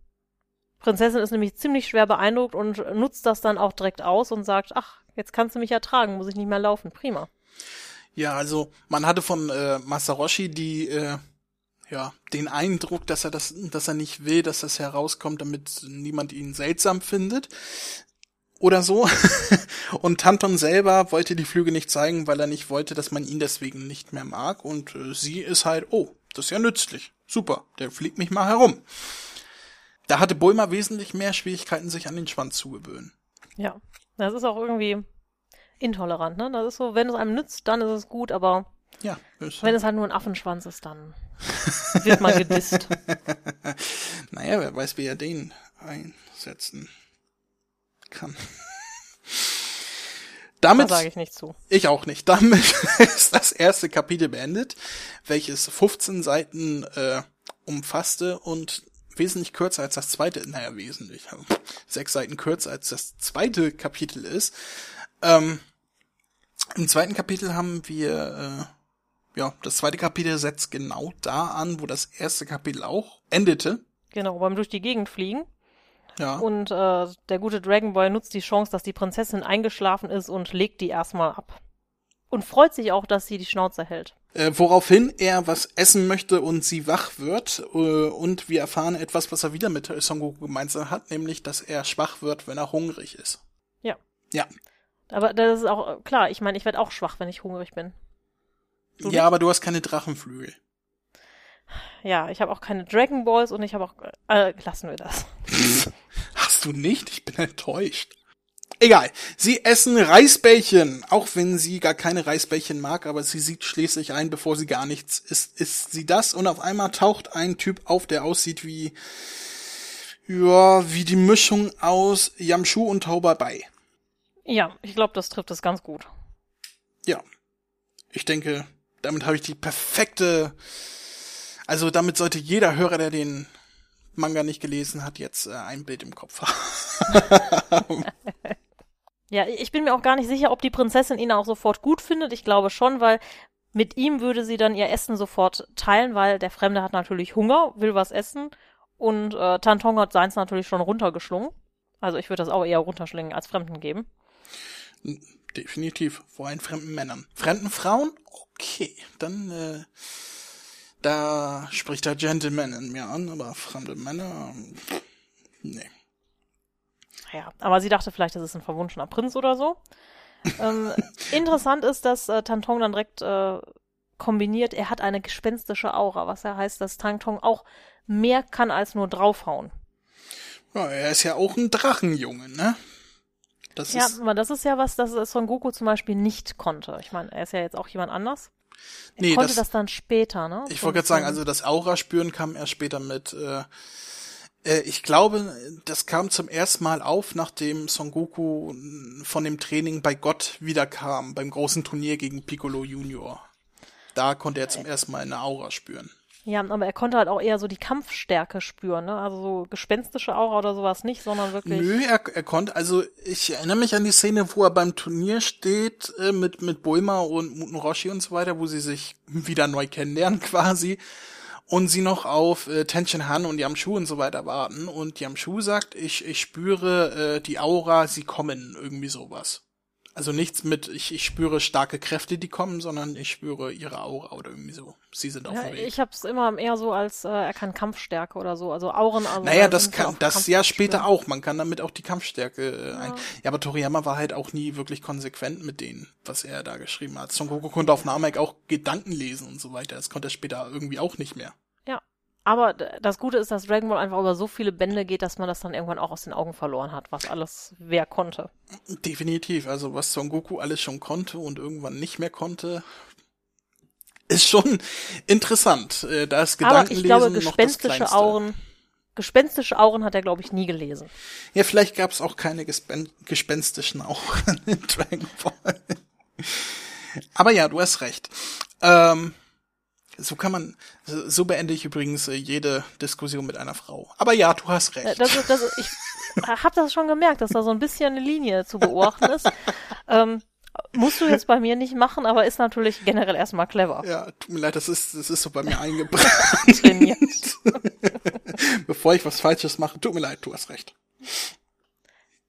Prinzessin ist nämlich ziemlich schwer beeindruckt und nutzt das dann auch direkt aus und sagt, ach, jetzt kannst du mich ertragen, muss ich nicht mehr laufen. Prima. Ja, also man hatte von äh, Masaroshi die äh, ja den Eindruck, dass er das, dass er nicht will, dass das herauskommt, damit niemand ihn seltsam findet oder so. und Tanton selber wollte die Flüge nicht zeigen, weil er nicht wollte, dass man ihn deswegen nicht mehr mag. Und äh, sie ist halt, oh, das ist ja nützlich. Super, der fliegt mich mal herum. Da hatte Bulma wesentlich mehr Schwierigkeiten, sich an den Schwanz zu gewöhnen. Ja, das ist auch irgendwie intolerant, ne? Das ist so, wenn es einem nützt, dann ist es gut, aber ja, wenn es halt nur ein Affenschwanz ist, dann wird man gedisst. naja, wer weiß, wie er den einsetzen kann. Damit sage ich nicht zu. Ich auch nicht. Damit ist das erste Kapitel beendet, welches 15 Seiten äh, umfasste und wesentlich kürzer als das zweite, naja, wesentlich, sechs Seiten kürzer als das zweite Kapitel ist. Ähm, Im zweiten Kapitel haben wir, äh, ja, das zweite Kapitel setzt genau da an, wo das erste Kapitel auch endete. Genau, beim durch die Gegend fliegen. Ja. Und äh, der gute Dragon Boy nutzt die Chance, dass die Prinzessin eingeschlafen ist und legt die erstmal ab. Und freut sich auch, dass sie die Schnauze hält. Äh, woraufhin er was essen möchte und sie wach wird. Äh, und wir erfahren etwas, was er wieder mit Son Goku gemeinsam hat, nämlich, dass er schwach wird, wenn er hungrig ist. Ja. Ja. Aber das ist auch klar. Ich meine, ich werde auch schwach, wenn ich hungrig bin. Du ja, nicht? aber du hast keine Drachenflügel. Ja, ich habe auch keine Dragon Balls und ich habe auch. Äh, lassen wir das. Hast du nicht? Ich bin enttäuscht. Egal. Sie essen Reisbällchen, auch wenn sie gar keine Reisbällchen mag, aber sie sieht schließlich ein, bevor sie gar nichts isst, isst sie das und auf einmal taucht ein Typ auf, der aussieht wie, ja, wie die Mischung aus Yamshu und Tauber bei. Ja, ich glaube, das trifft es ganz gut. Ja. Ich denke, damit habe ich die perfekte, also damit sollte jeder Hörer, der den Manga nicht gelesen hat, jetzt äh, ein Bild im Kopf haben. ja, ich bin mir auch gar nicht sicher, ob die Prinzessin ihn auch sofort gut findet. Ich glaube schon, weil mit ihm würde sie dann ihr Essen sofort teilen, weil der Fremde hat natürlich Hunger, will was essen und äh, Tantong hat seins natürlich schon runtergeschlungen. Also ich würde das auch eher runterschlingen als Fremden geben. Definitiv, vor allem fremden Männern. Fremden Frauen? Okay, dann äh, da spricht der Gentleman in mir an, aber fremde Männer, nee. Ja, aber sie dachte vielleicht, das ist ein verwunschener Prinz oder so. ähm, interessant ist, dass äh, Tantong dann direkt äh, kombiniert, er hat eine gespenstische Aura, was ja heißt, dass Tantong auch mehr kann als nur draufhauen. Ja, er ist ja auch ein Drachenjunge, ne? Das ja, ist aber das ist ja was, das Son Goku zum Beispiel nicht konnte. Ich meine, er ist ja jetzt auch jemand anders. Er nee, konnte das, das dann später, ne? Ich wollte gerade sagen, also das Aura-Spüren kam erst später mit. Äh, äh, ich glaube, das kam zum ersten Mal auf, nachdem Son Goku von dem Training bei Gott wiederkam, beim großen Turnier gegen Piccolo Junior. Da konnte er zum ersten Mal eine Aura spüren. Ja, aber er konnte halt auch eher so die Kampfstärke spüren, ne? Also so gespenstische Aura oder sowas nicht, sondern wirklich. Nö, er, er konnte, also ich erinnere mich an die Szene, wo er beim Turnier steht äh, mit, mit Bulma und Muten Roshi und so weiter, wo sie sich wieder neu kennenlernen quasi und sie noch auf äh, Tenshin Han und Yamshu und so weiter warten und Yamshu sagt, ich, ich spüre äh, die Aura, sie kommen, irgendwie sowas. Also nichts mit, ich, ich spüre starke Kräfte, die kommen, sondern ich spüre ihre Aura oder irgendwie so. Sie sind auf ja, dem Weg. Ich hab's immer eher so als, äh, er kann Kampfstärke oder so, also Auren. Also naja, das kann, das ja später auch. Man kann damit auch die Kampfstärke äh, ja. ein. Ja, aber Toriyama war halt auch nie wirklich konsequent mit denen, was er da geschrieben hat. Son Goku konnte auf Namek auch Gedanken lesen und so weiter. Das konnte er später irgendwie auch nicht mehr. Aber das Gute ist, dass Dragon Ball einfach über so viele Bände geht, dass man das dann irgendwann auch aus den Augen verloren hat, was alles wer konnte. Definitiv. Also was Son Goku alles schon konnte und irgendwann nicht mehr konnte, ist schon interessant. Äh, da ist Gedankenlesen Aber ich glaube, gespenstische Auren, gespenstische Auren hat er, glaube ich, nie gelesen. Ja, vielleicht gab es auch keine gespen gespenstischen Auren in Dragon Ball. Aber ja, du hast recht. Ähm, so kann man, so beende ich übrigens äh, jede Diskussion mit einer Frau. Aber ja, du hast recht. Das, das, ich habe das schon gemerkt, dass da so ein bisschen eine Linie zu beobachten ist. ähm, musst du jetzt bei mir nicht machen, aber ist natürlich generell erstmal clever. Ja, tut mir leid, das ist, das ist so bei mir eingebrannt. Trainiert. bevor ich was Falsches mache, tut mir leid, du hast recht.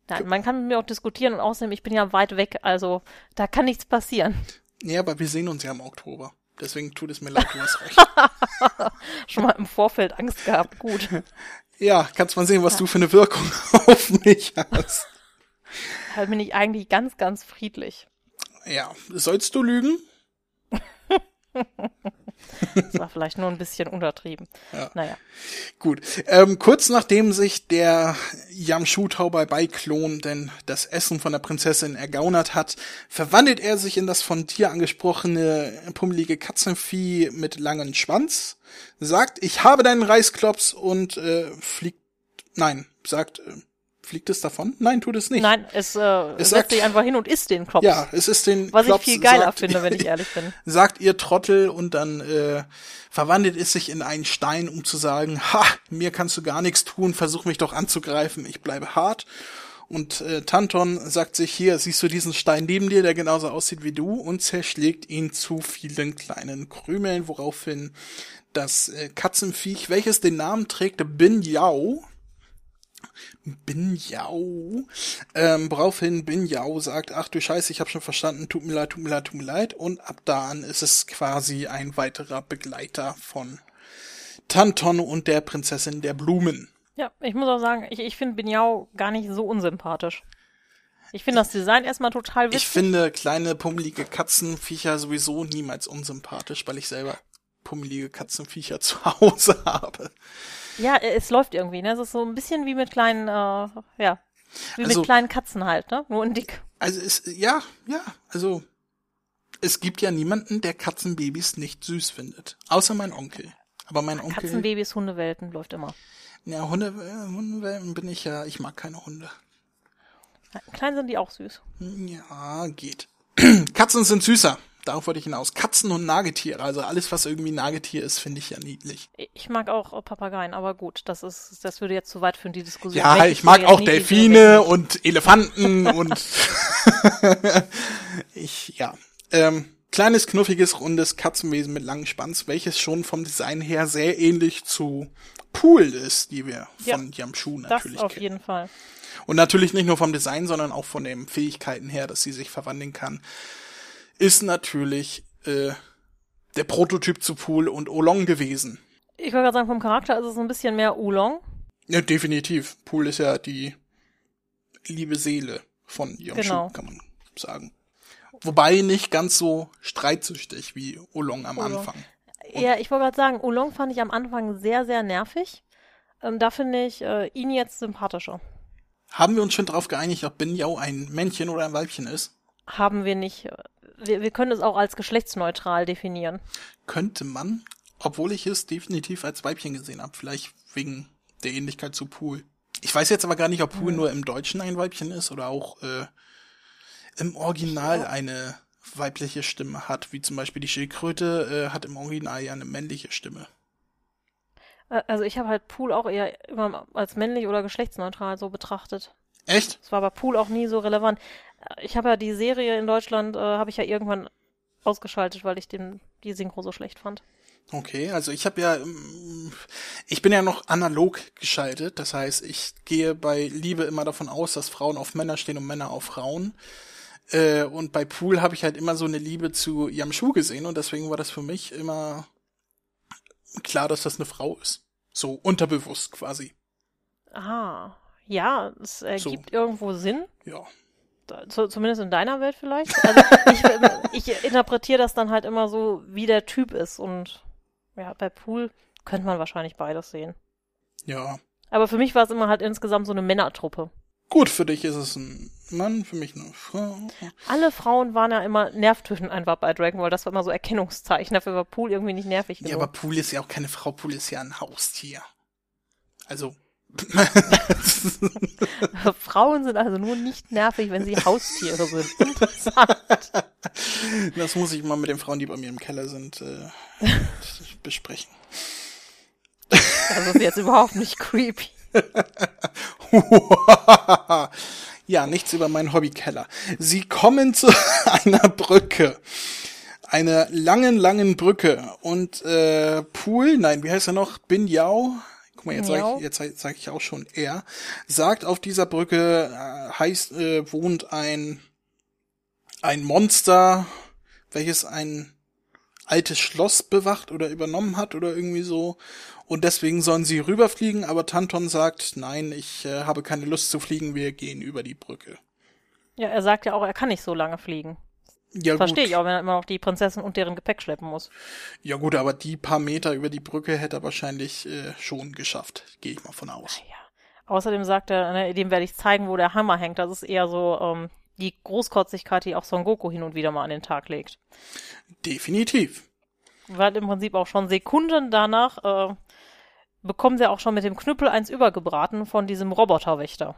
Nein, man kann mit mir auch diskutieren und außerdem, ich bin ja weit weg, also da kann nichts passieren. Ja, aber wir sehen uns ja im Oktober. Deswegen tut es mir leid, du hast recht. Schon mal im Vorfeld Angst gehabt, gut. Ja, kannst mal sehen, was du für eine Wirkung auf mich hast. Da bin ich eigentlich ganz, ganz friedlich. Ja, sollst du lügen? Das war vielleicht nur ein bisschen untertrieben. Ja. Naja. Gut. Ähm, kurz nachdem sich der Yamshu Bai-Klon denn das Essen von der Prinzessin ergaunert hat, verwandelt er sich in das von dir angesprochene pummelige Katzenvieh mit langem Schwanz, sagt, ich habe deinen Reisklops und äh, fliegt, nein, sagt, äh, Fliegt es davon? Nein, tut es nicht. Nein, es, äh, Es setzt sagt- sich einfach hin und isst den Klops. Ja, es ist den Was Klops, ich viel geiler sagt- finde, wenn ich ehrlich bin. sagt ihr Trottel und dann äh, verwandelt es sich in einen Stein, um zu sagen, ha, mir kannst du gar nichts tun, versuch mich doch anzugreifen, ich bleibe hart. Und äh, Tanton sagt sich hier, siehst du diesen Stein neben dir, der genauso aussieht wie du, und zerschlägt ihn zu vielen kleinen Krümeln, woraufhin das äh, Katzenviech, welches den Namen trägt, Bin Yao, Bin Yao, ähm, woraufhin Bin Yao sagt, ach du Scheiße, ich habe schon verstanden, tut mir leid, tut mir leid, tut mir leid. Und ab da an ist es quasi ein weiterer Begleiter von Tanton und der Prinzessin der Blumen. Ja, ich muss auch sagen, ich, ich finde Binyao gar nicht so unsympathisch. Ich finde das Design erstmal total witzig. Ich finde kleine pummelige Katzenviecher sowieso niemals unsympathisch, weil ich selber pummelige Katzenviecher zu Hause habe. Ja, äh, es läuft irgendwie, ne? Es ist so ein bisschen wie mit kleinen, äh, ja, wie Also- mit kleinen Katzen halt, ne? Nur in dick. Also es, ja, ja, also es gibt ja niemanden, der Katzenbabys nicht süß findet. Außer mein Onkel. Aber mein Onkel. Katzenbabys, Hundewelten läuft immer. Ja, Hunde, äh, Hundewelpen bin ich ja, ich mag keine Hunde. Klein sind die auch süß. Ja, geht. Katzen sind süßer. Darauf wollte ich hinaus. Katzen und Nagetiere, also alles, was irgendwie Nagetier ist, finde ich ja niedlich. Ich mag auch äh, Papageien, aber gut, das ist, das würde jetzt zu weit führen, die Diskussion. Ja, ich mag auch Delfine und Elefanten und ich, ja. Ähm, kleines, knuffiges, rundes Katzenwesen mit langem Schwanz, welches schon vom Design her sehr ähnlich zu Pool ist, die wir Ja, von Yamshu Das natürlich auf kennen. jeden Fall. Und natürlich nicht nur vom Design, sondern auch von den Fähigkeiten her, dass sie sich verwandeln kann, ist natürlich äh, der Prototyp zu Pool und Oolong gewesen. Ich wollte gerade sagen, vom Charakter ist es ein bisschen mehr Oolong. Ja, definitiv. Pool ist ja die liebe Seele von Yamshu, Genau. kann man sagen. Wobei nicht ganz so streitsüchtig wie Oolong am Oolong. Anfang. Ja, ich wollte gerade sagen, Oolong fand ich am Anfang sehr, sehr nervig. Ähm, da finde ich äh, ihn jetzt sympathischer. Haben wir uns schon darauf geeinigt, ob Bin Yao ein Männchen oder ein Weibchen ist? Haben wir nicht. Wir, wir können es auch als geschlechtsneutral definieren. Könnte man, obwohl ich es definitiv als Weibchen gesehen habe, vielleicht wegen der Ähnlichkeit zu Pool. Ich weiß jetzt aber gar nicht, ob Pool nur im Deutschen ein Weibchen ist oder auch äh, im Original eine weibliche Stimme hat, wie zum Beispiel die Schildkröte äh, hat im Original ja eine männliche Stimme. Also ich habe halt Pool auch eher immer als männlich oder geschlechtsneutral so betrachtet. Echt? Das war bei Pool auch nie so relevant. Ich habe ja die Serie in Deutschland, äh, habe ich ja irgendwann ausgeschaltet, weil ich den, die Synchro so schlecht fand. Okay, also ich habe ja, ähm, ich bin ja noch analog geschaltet, das heißt, ich gehe bei Liebe immer davon aus, dass Frauen auf Männer stehen und Männer auf Frauen. Äh, und bei Pool habe ich halt immer so eine Liebe zu Yamshu gesehen und deswegen war das für mich immer klar, dass das eine Frau ist. So unterbewusst quasi. Ah, ja, es ergibt irgendwo Sinn. Ja. Zumindest in deiner Welt vielleicht. Also ich, ich interpretiere das dann halt immer so, wie der Typ ist. Und ja, bei Pool könnte man wahrscheinlich beides sehen. Ja. Aber für mich war es immer halt insgesamt so eine Männertruppe. Gut, für dich ist es ein Mann, für mich eine Frau. Alle Frauen waren ja immer nervtötend einfach bei Dragon Ball. Das war immer so Erkennungszeichen. Dafür war Pool irgendwie nicht nervig Ja, genug. aber Pool ist ja auch keine Frau, Pool ist ja ein Haustier. Also. Frauen sind also nur nicht nervig, wenn sie Haustiere sind. Interessant. Das muss ich mal mit den Frauen, die bei mir im Keller sind, äh, besprechen. Das ist jetzt überhaupt nicht creepy. ja, nichts über meinen Hobbykeller. Sie kommen zu einer Brücke. Einer langen, langen Brücke. Und äh, Pool, nein, wie heißt er noch? Bin Yao? Guck mal, jetzt sage ich, jetzt sag ich auch schon er, sagt, auf dieser Brücke äh, heißt, äh, wohnt ein, ein Monster, welches ein altes Schloss bewacht oder übernommen hat oder irgendwie so. Und deswegen sollen sie rüberfliegen, aber Tanton sagt, nein, ich äh, habe keine Lust zu fliegen, wir gehen über die Brücke. Ja, er sagt ja auch, er kann nicht so lange fliegen. Ja, Verstehe ich auch, wenn er immer noch die Prinzessin und deren Gepäck schleppen muss. Ja gut, aber die paar Meter über die Brücke hätte er wahrscheinlich äh, schon geschafft, gehe ich mal von aus. Ja. Außerdem sagt er, ne, dem werde ich zeigen, wo der Hammer hängt. Das ist eher so ähm, die Großkotzigkeit, die auch Son Goku hin und wieder mal an den Tag legt. Definitiv. Weil im Prinzip auch schon Sekunden danach äh, bekommen sie auch schon mit dem Knüppel eins übergebraten von diesem Roboterwächter.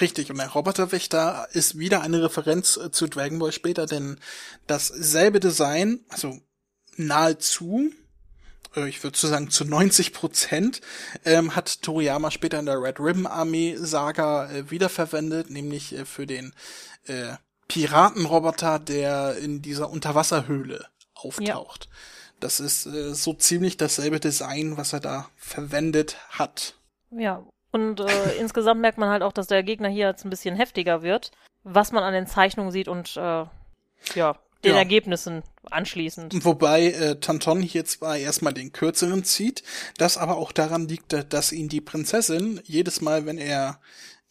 Richtig, und der Roboterwächter ist wieder eine Referenz äh, zu Dragon Ball später, denn dasselbe Design, also nahezu, äh, ich würde so sagen zu 90 Prozent, ähm, hat Toriyama später in der Red Ribbon Armee Saga äh, wiederverwendet, nämlich äh, für den äh, Piratenroboter, der in dieser Unterwasserhöhle auftaucht. Ja. Das ist äh, so ziemlich dasselbe Design, was er da verwendet hat. Ja, und äh, insgesamt merkt man halt auch, dass der Gegner hier jetzt ein bisschen heftiger wird, was man an den Zeichnungen sieht und äh, ja, den ja. Ergebnissen anschließend. Wobei äh, Tanton hier zwar erstmal den kürzeren zieht, das aber auch daran liegt, dass ihn die Prinzessin jedes Mal, wenn er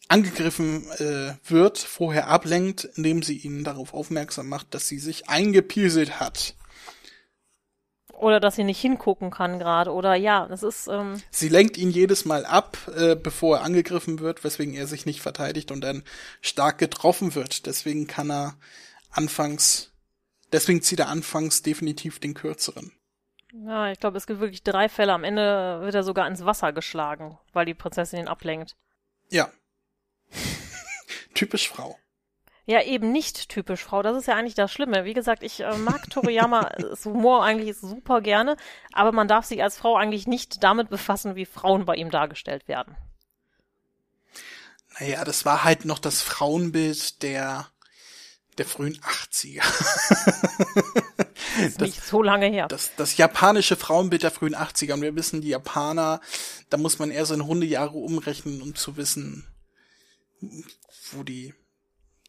angegriffen äh, wird, vorher ablenkt, indem sie ihn darauf aufmerksam macht, dass sie sich eingepieselt hat. Oder dass sie nicht hingucken kann gerade. Oder ja, das ist. Ähm sie lenkt ihn jedes Mal ab, äh, bevor er angegriffen wird, weswegen er sich nicht verteidigt und dann stark getroffen wird. Deswegen kann er anfangs, deswegen zieht er anfangs definitiv den kürzeren. Ja, ich glaube, es gibt wirklich drei Fälle. Am Ende wird er sogar ins Wasser geschlagen, weil die Prinzessin ihn ablenkt. Ja. Typisch Frau. Ja, eben nicht typisch Frau. Das ist ja eigentlich das Schlimme. Wie gesagt, ich äh, mag Toriyama's Humor eigentlich super gerne, aber man darf sich als Frau eigentlich nicht damit befassen, wie Frauen bei ihm dargestellt werden. Naja, das war halt noch das Frauenbild der der frühen 80er. das, nicht so lange her. Das, das japanische Frauenbild der frühen 80er. Und wir wissen, die Japaner, da muss man eher so in Hundejahre umrechnen, um zu wissen, wo die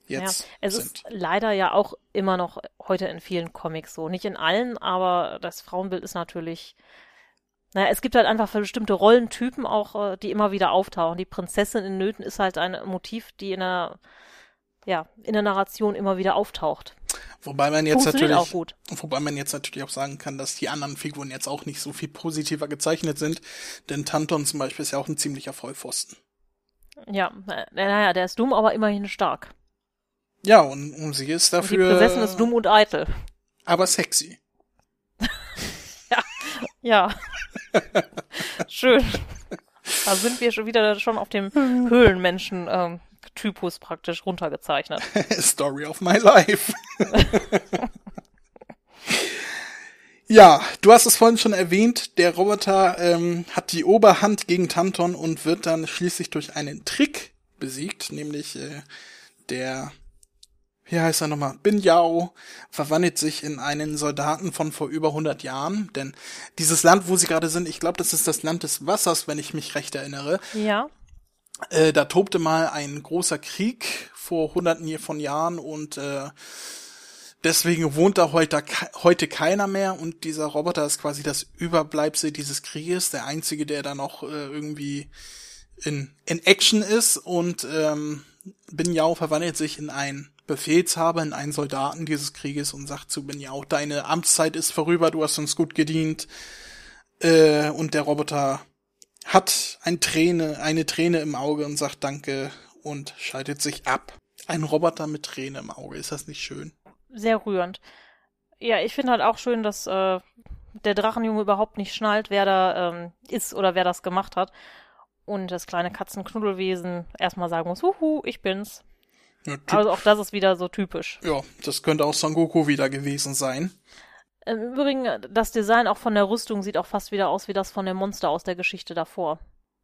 jetzt ja, es sind. ist leider ja auch immer noch heute in vielen Comics so. Nicht in allen, aber das Frauenbild ist natürlich. Naja, es gibt halt einfach bestimmte Rollentypen auch, äh, die immer wieder auftauchen. Die Prinzessin in Nöten ist halt ein Motiv, die in der, ja, in der Narration immer wieder auftaucht. Wobei man jetzt natürlich, auch gut. wobei man jetzt natürlich auch sagen kann, dass die anderen Figuren jetzt auch nicht so viel positiver gezeichnet sind, denn Tanton zum Beispiel ist ja auch ein ziemlicher Vollpfosten. Ja, naja, der ist dumm, aber immerhin stark. Ja, und, und sie ist dafür. Und die Prinzessin ist dumm und eitel. Aber sexy. ja. Ja. Schön. Da sind wir schon wieder schon auf dem Höhlenmenschen ähm, Typus praktisch runtergezeichnet. Story of my life. ja, du hast es vorhin schon erwähnt, der Roboter ähm, hat die Oberhand gegen Tanton und wird dann schließlich durch einen Trick besiegt, nämlich äh, der wie heißt er nochmal, Bin Yao verwandelt sich in einen Soldaten von vor über 100 Jahren, denn dieses Land, wo sie gerade sind, ich glaube, das ist das Land des Wassers, wenn ich mich recht erinnere. Ja. Äh, da tobte mal ein großer Krieg vor hunderten von Jahren und äh, deswegen wohnt da heute, heute keiner mehr. Und dieser Roboter ist quasi das Überbleibsel dieses Krieges, der einzige, der da noch äh, irgendwie in, in Action ist. Und ähm, Bin Yao verwandelt sich in ein Befehlshaber in einen Soldaten dieses Krieges und sagt zu Benyao, deine Amtszeit ist vorüber, du hast uns gut gedient. Äh, und der Roboter hat ein Träne, eine Träne im Auge und sagt Danke und schaltet sich ab. Ein Roboter mit Träne im Auge, ist das nicht schön? Sehr rührend. Ja, ich finde halt auch schön, dass äh, der Drachenjunge überhaupt nicht schnallt, wer da ähm, ist oder wer das gemacht hat. Und das kleine Katzenknuddelwesen erstmal sagen muss, huhu, ich bin's. Ja, also auch das ist wieder so typisch. Ja, das könnte auch Son Goku wieder gewesen sein. Im Übrigen, das Design auch von der Rüstung sieht auch fast wieder aus wie das von dem Monster aus der Geschichte davor.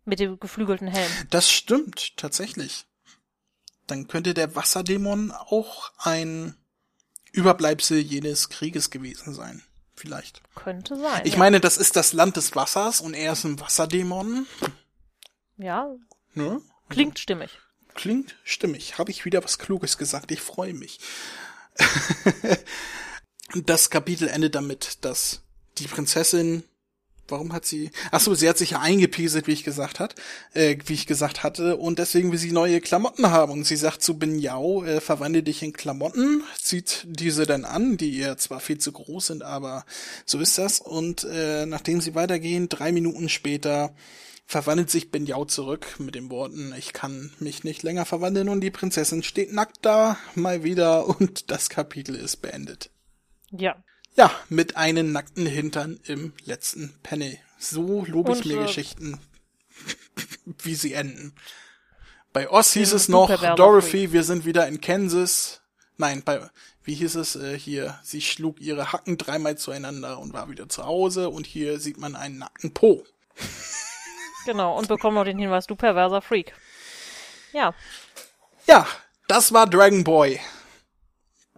Mit dem geflügelten Helm. Das stimmt, tatsächlich. Dann könnte der Wasserdämon auch ein Überbleibsel jenes Krieges gewesen sein. Vielleicht. Könnte sein. Ich ja. meine, das ist das Land des Wassers und er ist ein Wasserdämon. Ja, Ne? klingt stimmig. Klingt stimmig. Habe ich wieder was Kluges gesagt. Ich freue mich. das Kapitel endet damit, dass die Prinzessin Warum hat sie? Ach so, sie hat sich ja eingepieselt, wie ich gesagt hat, äh, wie ich gesagt hatte, und deswegen will sie neue Klamotten haben. Und sie sagt zu Bin Yao, äh, verwandle dich in Klamotten, zieht diese dann an, die ihr zwar viel zu groß sind, aber so ist das. Und äh, nachdem sie weitergehen, drei Minuten später verwandelt sich Ben Yao zurück mit den Worten, ich kann mich nicht länger verwandeln und die Prinzessin steht nackt da, mal wieder und das Kapitel ist beendet. Ja. Ja, mit einem nackten Hintern im letzten Panel. So lobe ich Und, mir äh, Geschichten, wie sie enden. Bei Oz hieß es noch, Dorothy, wir sind wieder in Kansas. Nein, bei, wie hieß es äh, hier? Sie schlug ihre Hacken dreimal zueinander und war wieder zu Hause. Und hier sieht man einen nackten Po. Genau. Und bekommen noch den Hinweis, du perverser Freak. Ja. Ja, das war Dragon Boy.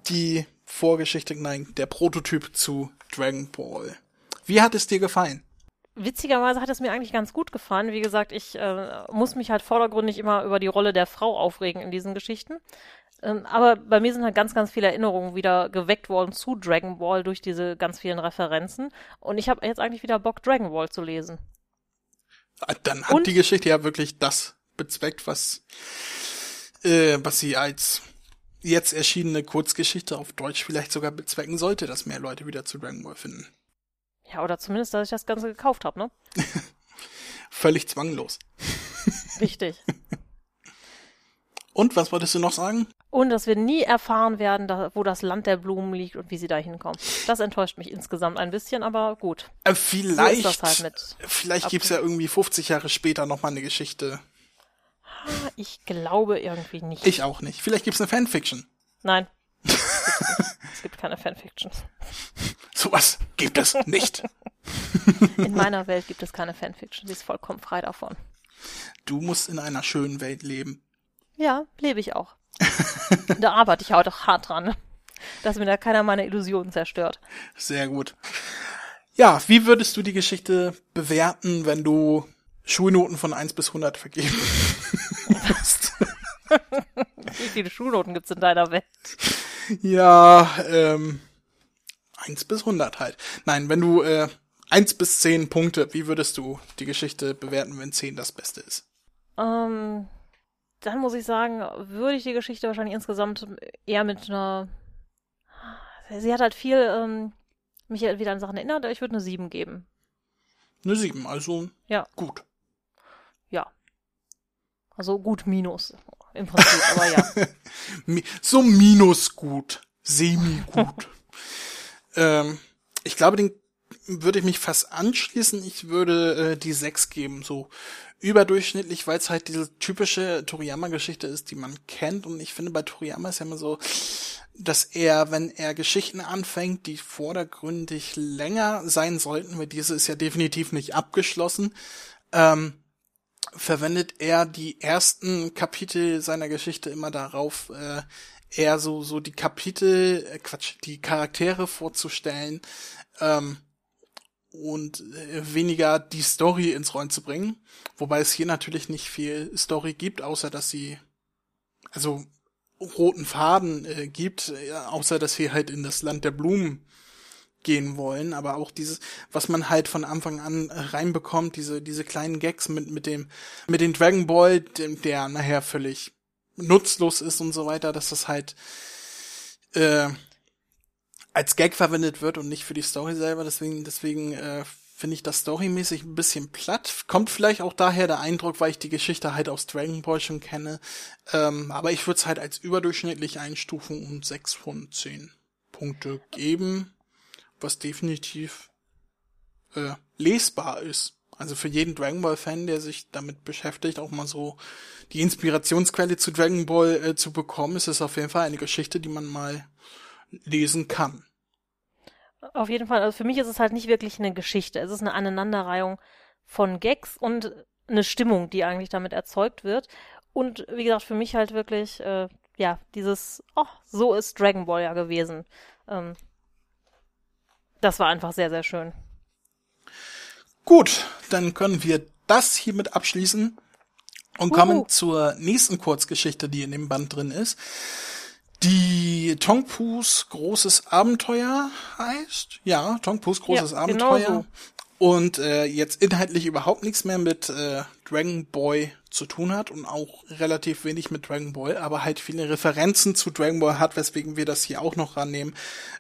Die Vorgeschichte, nein, der Prototyp zu Dragon Ball. Wie hat es dir gefallen? Witzigerweise hat es mir eigentlich ganz gut gefallen. Wie gesagt, ich äh, muss mich halt vordergründig immer über die Rolle der Frau aufregen in diesen Geschichten. Ähm, aber bei mir sind halt ganz, ganz viele Erinnerungen wieder geweckt worden zu Dragon Ball durch diese ganz vielen Referenzen. Und ich habe jetzt eigentlich wieder Bock, Dragon Ball zu lesen. Ah, Dann hat Und- die Geschichte ja wirklich das bezweckt, was, äh, was sie als jetzt erschienene Kurzgeschichte auf Deutsch vielleicht sogar bezwecken sollte, dass mehr Leute wieder zu Dragon Ball finden. Ja, oder zumindest, dass ich das Ganze gekauft habe, ne? Völlig zwanglos. Richtig. Und was wolltest du noch sagen? Und dass wir nie erfahren werden, da, wo das Land der Blumen liegt und wie sie da hinkommen. Das enttäuscht mich insgesamt ein bisschen, aber gut. Äh, vielleicht, So halt vielleicht gibt's ja irgendwie 50 Jahre später noch mal eine Geschichte. Ah, Ich glaube irgendwie nicht. Ich auch nicht. Vielleicht gibt's eine Fanfiction. Nein. Es gibt. Es gibt keine Fanfiction. Sowas gibt es nicht. In meiner Welt gibt es keine Fanfiction. Sie ist vollkommen frei davon. Du musst in einer schönen Welt leben. Ja, lebe ich auch. da arbeite ich auch hart dran, dass mir da keiner meine Illusionen zerstört. Sehr gut. Ja, wie würdest du die Geschichte bewerten, wenn du Schulnoten von 1 bis 100 vergeben würdest? Wie viele Schulnoten gibt's in deiner Welt? ja, ähm, 1 bis 100 halt. Nein, wenn du äh, 1 bis 10 Punkte, wie würdest du die Geschichte bewerten, wenn 10 das Beste ist? Ähm, dann muss ich sagen, würde ich die Geschichte wahrscheinlich insgesamt eher mit einer. Sie hat halt viel ähm, mich wieder an Sachen erinnert, aber ich würde eine 7 geben. Eine 7, also Ja. gut. Ja. Also gut minus. Im Prinzip, aber ja. So minus gut, semi gut. ähm, ich glaube, den würde ich mich fast anschließen. Ich würde äh, die 6 geben, so überdurchschnittlich, weil es halt diese typische Toriyama-Geschichte ist, die man kennt. Und ich finde, bei Toriyama ist ja immer so, dass er, wenn er Geschichten anfängt, die vordergründig länger sein sollten, weil diese ist ja definitiv nicht abgeschlossen, ähm, verwendet er die ersten Kapitel seiner Geschichte immer darauf, äh, eher so, so die Kapitel, äh, Quatsch, die Charaktere vorzustellen, ähm, und äh, weniger die Story ins Rollen zu bringen. Wobei es hier natürlich nicht viel Story gibt, außer dass sie, also roten Faden äh, gibt, äh, außer dass sie halt in das Land der Blumen gehen wollen, aber auch dieses, was man halt von Anfang an äh, reinbekommt, diese, diese kleinen Gags mit, mit dem, mit dem Dragon Ball, dem, der nachher völlig nutzlos ist und so weiter, dass das halt, äh, als Gag verwendet wird und nicht für die Story selber, deswegen, deswegen, äh, finde ich das storymäßig ein bisschen platt. Kommt vielleicht auch daher der Eindruck, weil ich die Geschichte halt aus Dragon Ball schon kenne. Ähm, aber ich würde es halt als überdurchschnittlich einstufen und 6 von 10 Punkte geben, was definitiv äh, lesbar ist. Also für jeden Dragon Ball Fan, der sich damit beschäftigt, auch mal so die Inspirationsquelle zu Dragon Ball äh, zu bekommen, ist es auf jeden Fall eine Geschichte, die man mal lesen kann. Auf jeden Fall, also für mich ist es halt nicht wirklich eine Geschichte. Es ist eine Aneinanderreihung von Gags und eine Stimmung, die eigentlich damit erzeugt wird. Und wie gesagt, für mich halt wirklich, äh, ja, dieses, oh, so ist Dragon Ball ja gewesen. Ähm, das war einfach sehr, sehr schön. Gut, dann können wir das hiermit abschließen. Und kommen zur nächsten Kurzgeschichte, die in dem Band drin ist. Die Tongpus großes Abenteuer heißt. Ja, Tongpus großes Ja, Abenteuer. genau so. Und äh, jetzt inhaltlich überhaupt nichts mehr mit äh, Dragon Boy zu tun hat und auch relativ wenig mit Dragon Ball, aber halt viele Referenzen zu Dragon Ball hat, weswegen wir das hier auch noch rannehmen.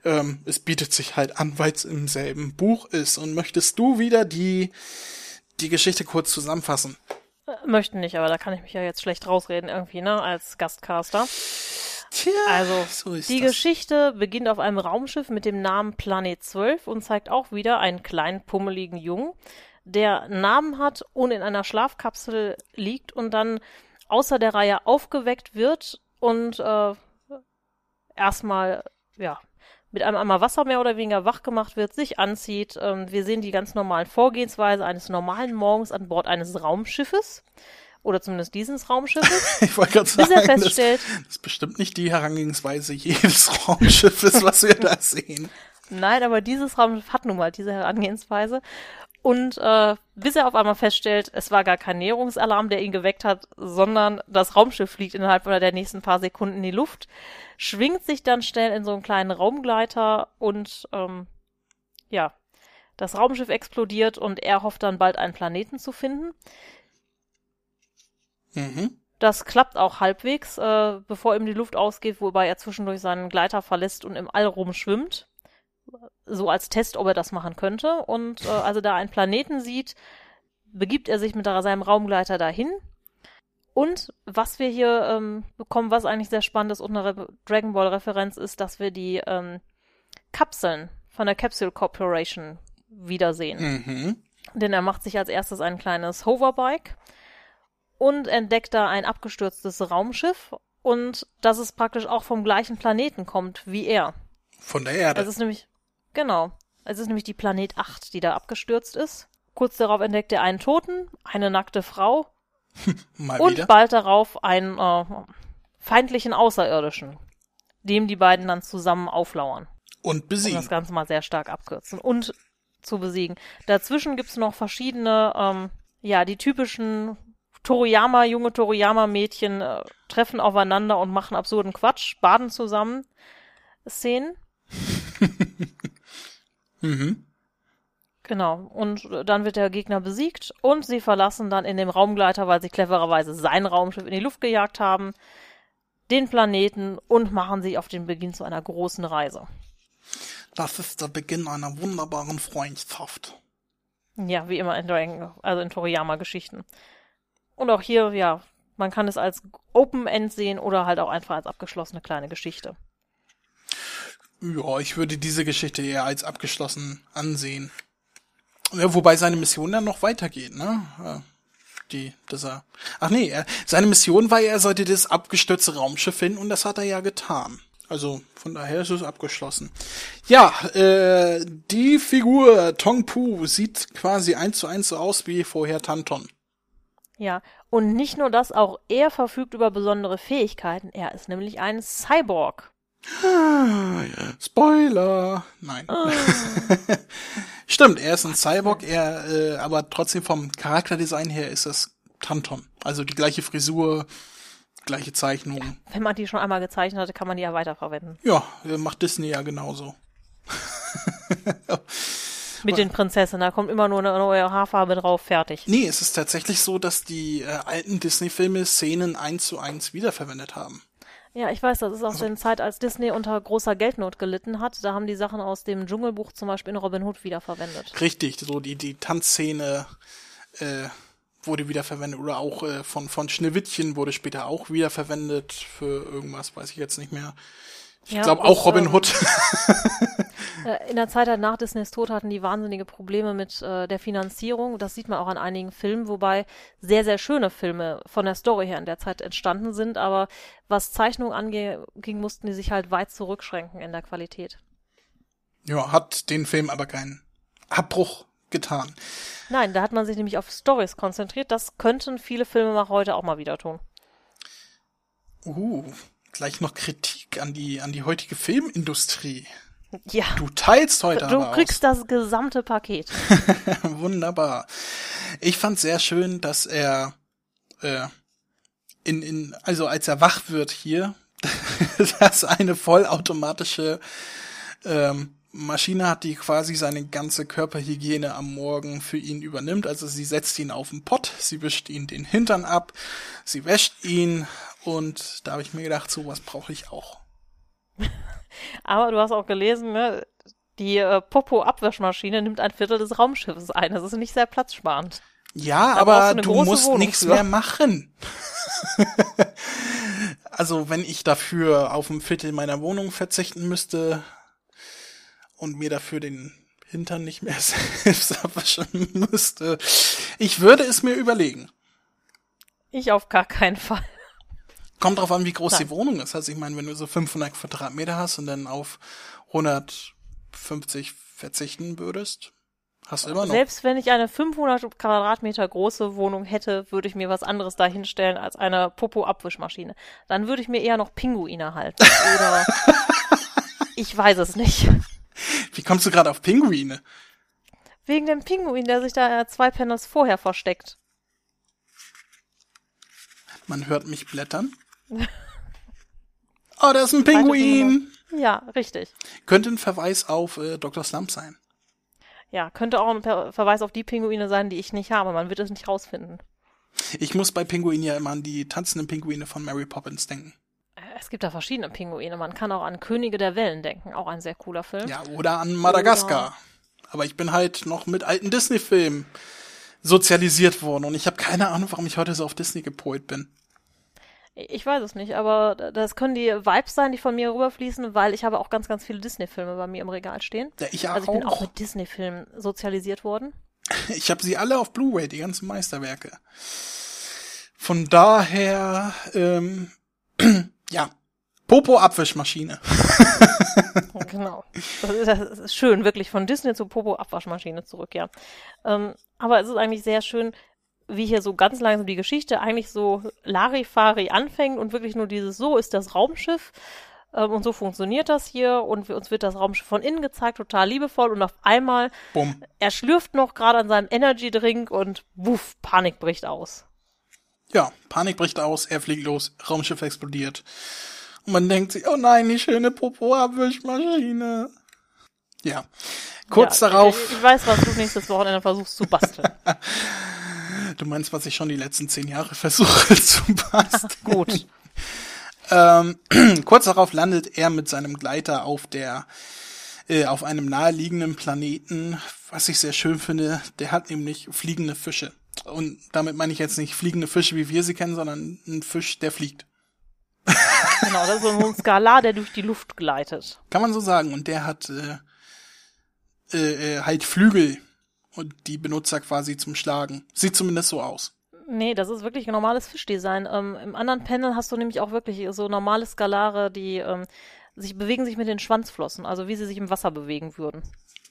Ähm, es bietet sich halt an, weil es im selben Buch ist. Und möchtest du wieder die die Geschichte kurz zusammenfassen? Möchten nicht, aber da kann ich mich ja jetzt schlecht rausreden irgendwie, ne, als Gastcaster. Tja, Also, so die das. Geschichte beginnt auf einem Raumschiff mit dem Namen Planet 12 und zeigt auch wieder einen kleinen, pummeligen Jungen, der Namen hat und in einer Schlafkapsel liegt und dann außer der Reihe aufgeweckt wird und äh, erstmal, ja, mit einem Eimer Wasser mehr oder weniger wach gemacht wird, sich anzieht. Ähm, wir sehen die ganz normalen Vorgehensweise eines normalen Morgens an Bord eines Raumschiffes. Oder zumindest dieses Raumschiffes. Ich wollte gerade bis er sagen, das, feststellt, das ist bestimmt nicht die Herangehensweise jedes Raumschiffes, was wir da sehen. Nein, aber dieses Raumschiff hat nun mal diese Herangehensweise. Und äh, bis er auf einmal feststellt, es war gar kein Näherungsalarm, der ihn geweckt hat, sondern das Raumschiff fliegt innerhalb der nächsten paar Sekunden in die Luft, schwingt sich dann schnell in so einen kleinen Raumgleiter und ähm, ja, das Raumschiff explodiert und er hofft dann bald einen Planeten zu finden. Mhm. Das klappt auch halbwegs, äh, bevor ihm die Luft ausgeht, wobei er zwischendurch seinen Gleiter verlässt und im All rumschwimmt. So als Test, ob er das machen könnte. Und äh, als er da einen Planeten sieht, begibt er sich mit seinem Raumgleiter dahin. Und was wir hier ähm, bekommen, was eigentlich sehr spannend ist und eine Re Dragon Ball Referenz ist, dass wir die ähm, Kapseln von der Capsule Corporation wiedersehen. Mhm. Denn er macht sich als erstes ein kleines Hoverbike und entdeckt da ein abgestürztes Raumschiff und dass es praktisch auch vom gleichen Planeten kommt wie er. Von der Erde. Es ist nämlich, genau, es ist nämlich die Planet 8, die da abgestürzt ist. Kurz darauf entdeckt er einen Toten, eine nackte Frau Mal und wieder. bald darauf einen äh, feindlichen Außerirdischen, dem die beiden dann zusammen auflauern Und um besiegen. das Ganze mal sehr stark abkürzen und zu besiegen. Dazwischen gibt's noch verschiedene, ähm, ja, die typischen Toriyama, junge Toriyama-Mädchen äh, treffen aufeinander und machen absurden Quatsch, baden zusammen. Szenen. Mhm. Genau. Und äh, dann wird der Gegner besiegt und sie verlassen dann in dem Raumgleiter, weil sie clevererweise sein Raumschiff in die Luft gejagt haben, den Planeten und machen sich auf den Beginn zu einer großen Reise. Das ist der Beginn einer wunderbaren Freundschaft. Ja, wie immer in, Dragon, also in Toriyama-Geschichten. Und auch hier, ja, man kann es als Open End sehen oder halt auch einfach als abgeschlossene kleine Geschichte. Ja, ich würde diese Geschichte eher als abgeschlossen ansehen. Ja, wobei seine Mission dann noch weitergeht, ne? Die, dass er. Ach nee, er, seine Mission war ja, er sollte das abgestürzte Raumschiff finden und das hat er ja getan. Also von daher ist es abgeschlossen. Ja, äh, die Figur Tong Pu sieht quasi eins zu eins so aus wie vorher Tanton. Ja, und nicht nur das, auch er verfügt über besondere Fähigkeiten. Er ist nämlich ein Cyborg. Spoiler. Nein. Stimmt, er ist ein Cyborg, er, äh, aber trotzdem vom Charakterdesign her ist es Tanton. Also die gleiche Frisur, gleiche Zeichnung. Wenn man die schon einmal gezeichnet hatte, kann man die ja weiterverwenden. Ja, äh, macht Disney ja genauso. Mit den Prinzessinnen, da kommt immer nur eine neue Haarfarbe drauf, fertig. Nee, es ist tatsächlich so, dass die äh, alten Disney-Filme Szenen eins zu eins wiederverwendet haben. Ja, ich weiß, das ist aus der Zeit, als Disney unter großer Geldnot gelitten hat. Da haben die Sachen aus dem Dschungelbuch zum Beispiel in Robin Hood wiederverwendet. Richtig, so die, die Tanzszene äh, wurde wiederverwendet oder auch äh, von, von Schneewittchen wurde später auch wiederverwendet für irgendwas, weiß ich jetzt nicht mehr. Ich Ja, glaube auch Robin ähm, Hood. Äh, In der Zeit nach Disneys Tod hatten die wahnsinnige Probleme mit äh, der Finanzierung. Das sieht man auch an einigen Filmen, wobei sehr, sehr schöne Filme von der Story her in der Zeit entstanden sind. Aber was Zeichnung anging, mussten die sich halt weit zurückschränken in der Qualität. ja, hat den Film aber keinen Abbruch getan. Nein, da hat man sich nämlich auf Stories konzentriert. Das könnten viele Filmemacher heute auch mal wieder tun. Uh, gleich noch Kritik an die, an die heutige Filmindustrie. Ja, Du teilst heute du aber kriegst das gesamte Paket. aus. Wunderbar. Ich fand sehr schön, dass er äh, in, in, also als er wach wird hier, dass eine vollautomatische ähm, Maschine hat, die quasi seine ganze Körperhygiene am Morgen für ihn übernimmt. Also sie setzt ihn auf den Pott, sie wischt ihn den Hintern ab, sie wäscht ihn und da habe ich mir gedacht, sowas brauche ich auch. Aber du hast auch gelesen, ne? die äh, Popo-Abwaschmaschine nimmt ein Viertel des Raumschiffes ein. Das ist nicht sehr platzsparend. Ja, da aber du, du musst nichts mehr machen. also wenn ich dafür auf ein Viertel meiner Wohnung verzichten müsste, und mir dafür den Hintern nicht mehr selbst abwaschen müsste. Ich würde es mir überlegen. Ich auf gar keinen Fall. Kommt drauf an, wie groß Nein. die Wohnung ist. Also ich meine, wenn du so 500 Quadratmeter hast und dann auf 150 verzichten würdest, hast du immer noch. Selbst wenn ich eine 500 Quadratmeter große Wohnung hätte, würde ich mir was anderes dahinstellen als eine Popo-Abwischmaschine. Dann würde ich mir eher noch Pinguine halten. Oder ich weiß es nicht. Wie kommst du gerade auf Pinguine? Wegen dem Pinguin, der sich da zwei Panels vorher versteckt. Man hört mich blättern. oh, da ist ein Pinguin! Ja, richtig. Könnte ein Verweis auf äh, Dr. Slump sein. Ja, könnte auch ein Verweis auf die Pinguine sein, die ich nicht habe. Man wird es nicht rausfinden. Ich muss bei Pinguinen ja immer an die tanzenden Pinguine von Mary Poppins denken. Es gibt da verschiedene Pinguine. Man kann auch an Könige der Wellen denken. Auch ein sehr cooler Film. Ja, oder an Madagaskar. Oder Aber ich bin halt noch mit alten Disney-Filmen sozialisiert worden und ich habe keine Ahnung, warum ich heute so auf Disney gepolt bin. Ich weiß es nicht, aber das können die Vibes sein, die von mir rüberfließen, weil ich habe auch ganz, ganz viele Disney-Filme bei mir im Regal stehen. Ja, ich auch. Also ich bin auch mit Disney-Filmen sozialisiert worden. Ich habe sie alle auf Blu-ray, die ganzen Meisterwerke. Von daher, ähm, ja, Popo-Abwischmaschine. genau. Das ist, das ist, schön, wirklich von Disney zu Popo-Abwaschmaschine zurück, ja. Ähm, aber es ist eigentlich sehr schön, wie hier so ganz langsam die Geschichte eigentlich so Larifari anfängt und wirklich nur dieses so ist das Raumschiff ähm, und so funktioniert das hier und wir, uns wird das Raumschiff von innen gezeigt, total liebevoll und auf einmal Bumm. er schlürft noch gerade an seinem Energy Drink und wuff, Panik bricht aus. Ja, Panik bricht aus, er fliegt los, Raumschiff explodiert. Und man denkt sich, oh nein, die schöne Popo-Abwischmaschine. Ja. Kurz ja, darauf. Ich, ich weiß, was du nächstes Wochenende versuchst zu basteln. du meinst, was ich schon die letzten zehn Jahre versuche zu basteln. Gut. ähm, kurz darauf landet er mit seinem Gleiter auf der äh, auf einem naheliegenden Planeten, was ich sehr schön finde. Der hat nämlich fliegende Fische. Und damit meine ich jetzt nicht fliegende Fische, wie wir sie kennen, sondern ein Fisch, der fliegt. genau, das ist so ein Skalar, der durch die Luft gleitet. Kann man so sagen. Und der hat äh, äh, äh, halt Flügel und die benutzt er quasi zum Schlagen. Sieht zumindest so aus. Nee, das ist wirklich ein normales Fischdesign. Ähm, Im anderen Panel hast du nämlich auch wirklich so normale Skalare, die ähm, sich bewegen sich mit den Schwanzflossen, also wie sie sich im Wasser bewegen würden.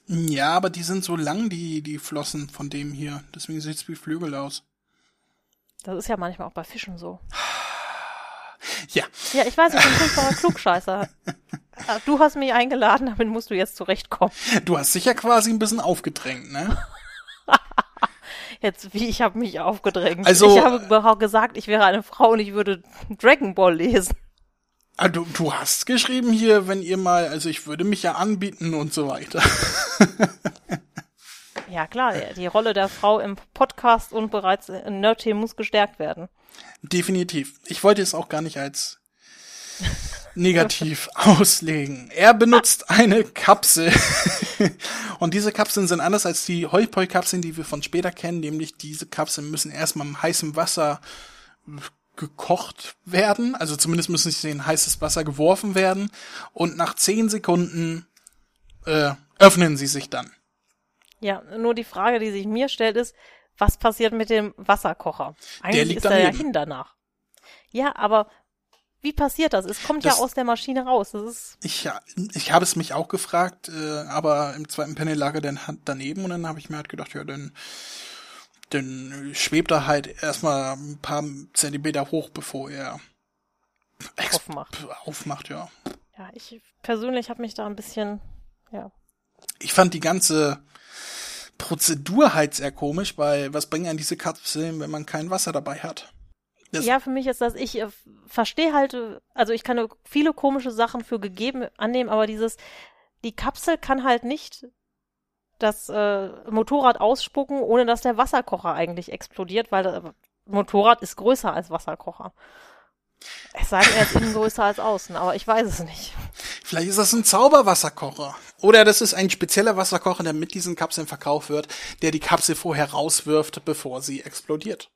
Ja, aber die sind so lang, die, die Flossen von dem hier. Deswegen sieht's wie Flügel aus. Das ist ja manchmal auch bei Fischen so. Ja. Ja, ich weiß, ich bin ein furchtbarer Klugscheißer. Du hast mich eingeladen, damit musst du jetzt zurechtkommen. Du hast dich ja quasi ein bisschen aufgedrängt, ne? Jetzt, wie, ich habe mich aufgedrängt. Also, ich habe gesagt, ich wäre eine Frau und ich würde Dragon Ball lesen. Ah, du, du hast geschrieben hier, wenn ihr mal, also ich würde mich ja anbieten und so weiter. ja, klar, die Rolle der Frau im Podcast und bereits in Nerdteam muss gestärkt werden. Definitiv. Ich wollte es auch gar nicht als negativ auslegen. Er benutzt eine Kapsel. und diese Kapseln sind anders als die Hoi-Poi-Kapseln, die wir von später kennen, nämlich diese Kapseln müssen erstmal im heißen Wasser gekocht werden, also zumindest müssen sie in heißes Wasser geworfen werden und nach zehn Sekunden äh, öffnen sie sich dann. Ja, nur die Frage, die sich mir stellt, ist, was passiert mit dem Wasserkocher? Eigentlich der liegt ist daneben. er ja hin danach. Ja, aber wie passiert das? Es kommt das, ja aus der Maschine raus. Das ist ich, ich habe es mich auch gefragt, äh, aber im zweiten Panel lag er dann daneben und dann habe ich mir halt gedacht, ja, dann, dann schwebt er halt erstmal ein paar Zentimeter hoch, bevor er aufmacht. aufmacht, ja. Ja, ich persönlich habe mich da ein bisschen, ja. Ich fand die ganze Prozedur halt sehr komisch, weil was bringen an diese Kapseln, wenn man kein Wasser dabei hat? Das- ja, für mich ist das, ich äh, verstehe halt, äh, also ich kann viele komische Sachen für gegeben annehmen, aber dieses, die Kapsel kann halt nicht das äh, Motorrad ausspucken, ohne dass der Wasserkocher eigentlich explodiert, weil das Motorrad ist größer als Wasserkocher. Es sei denn, er ist innen größer als außen, aber ich weiß es nicht. Vielleicht ist das ein Zauberwasserkocher. Oder das ist ein spezieller Wasserkocher, der mit diesen Kapseln verkauft wird, der die Kapsel vorher rauswirft, bevor sie explodiert.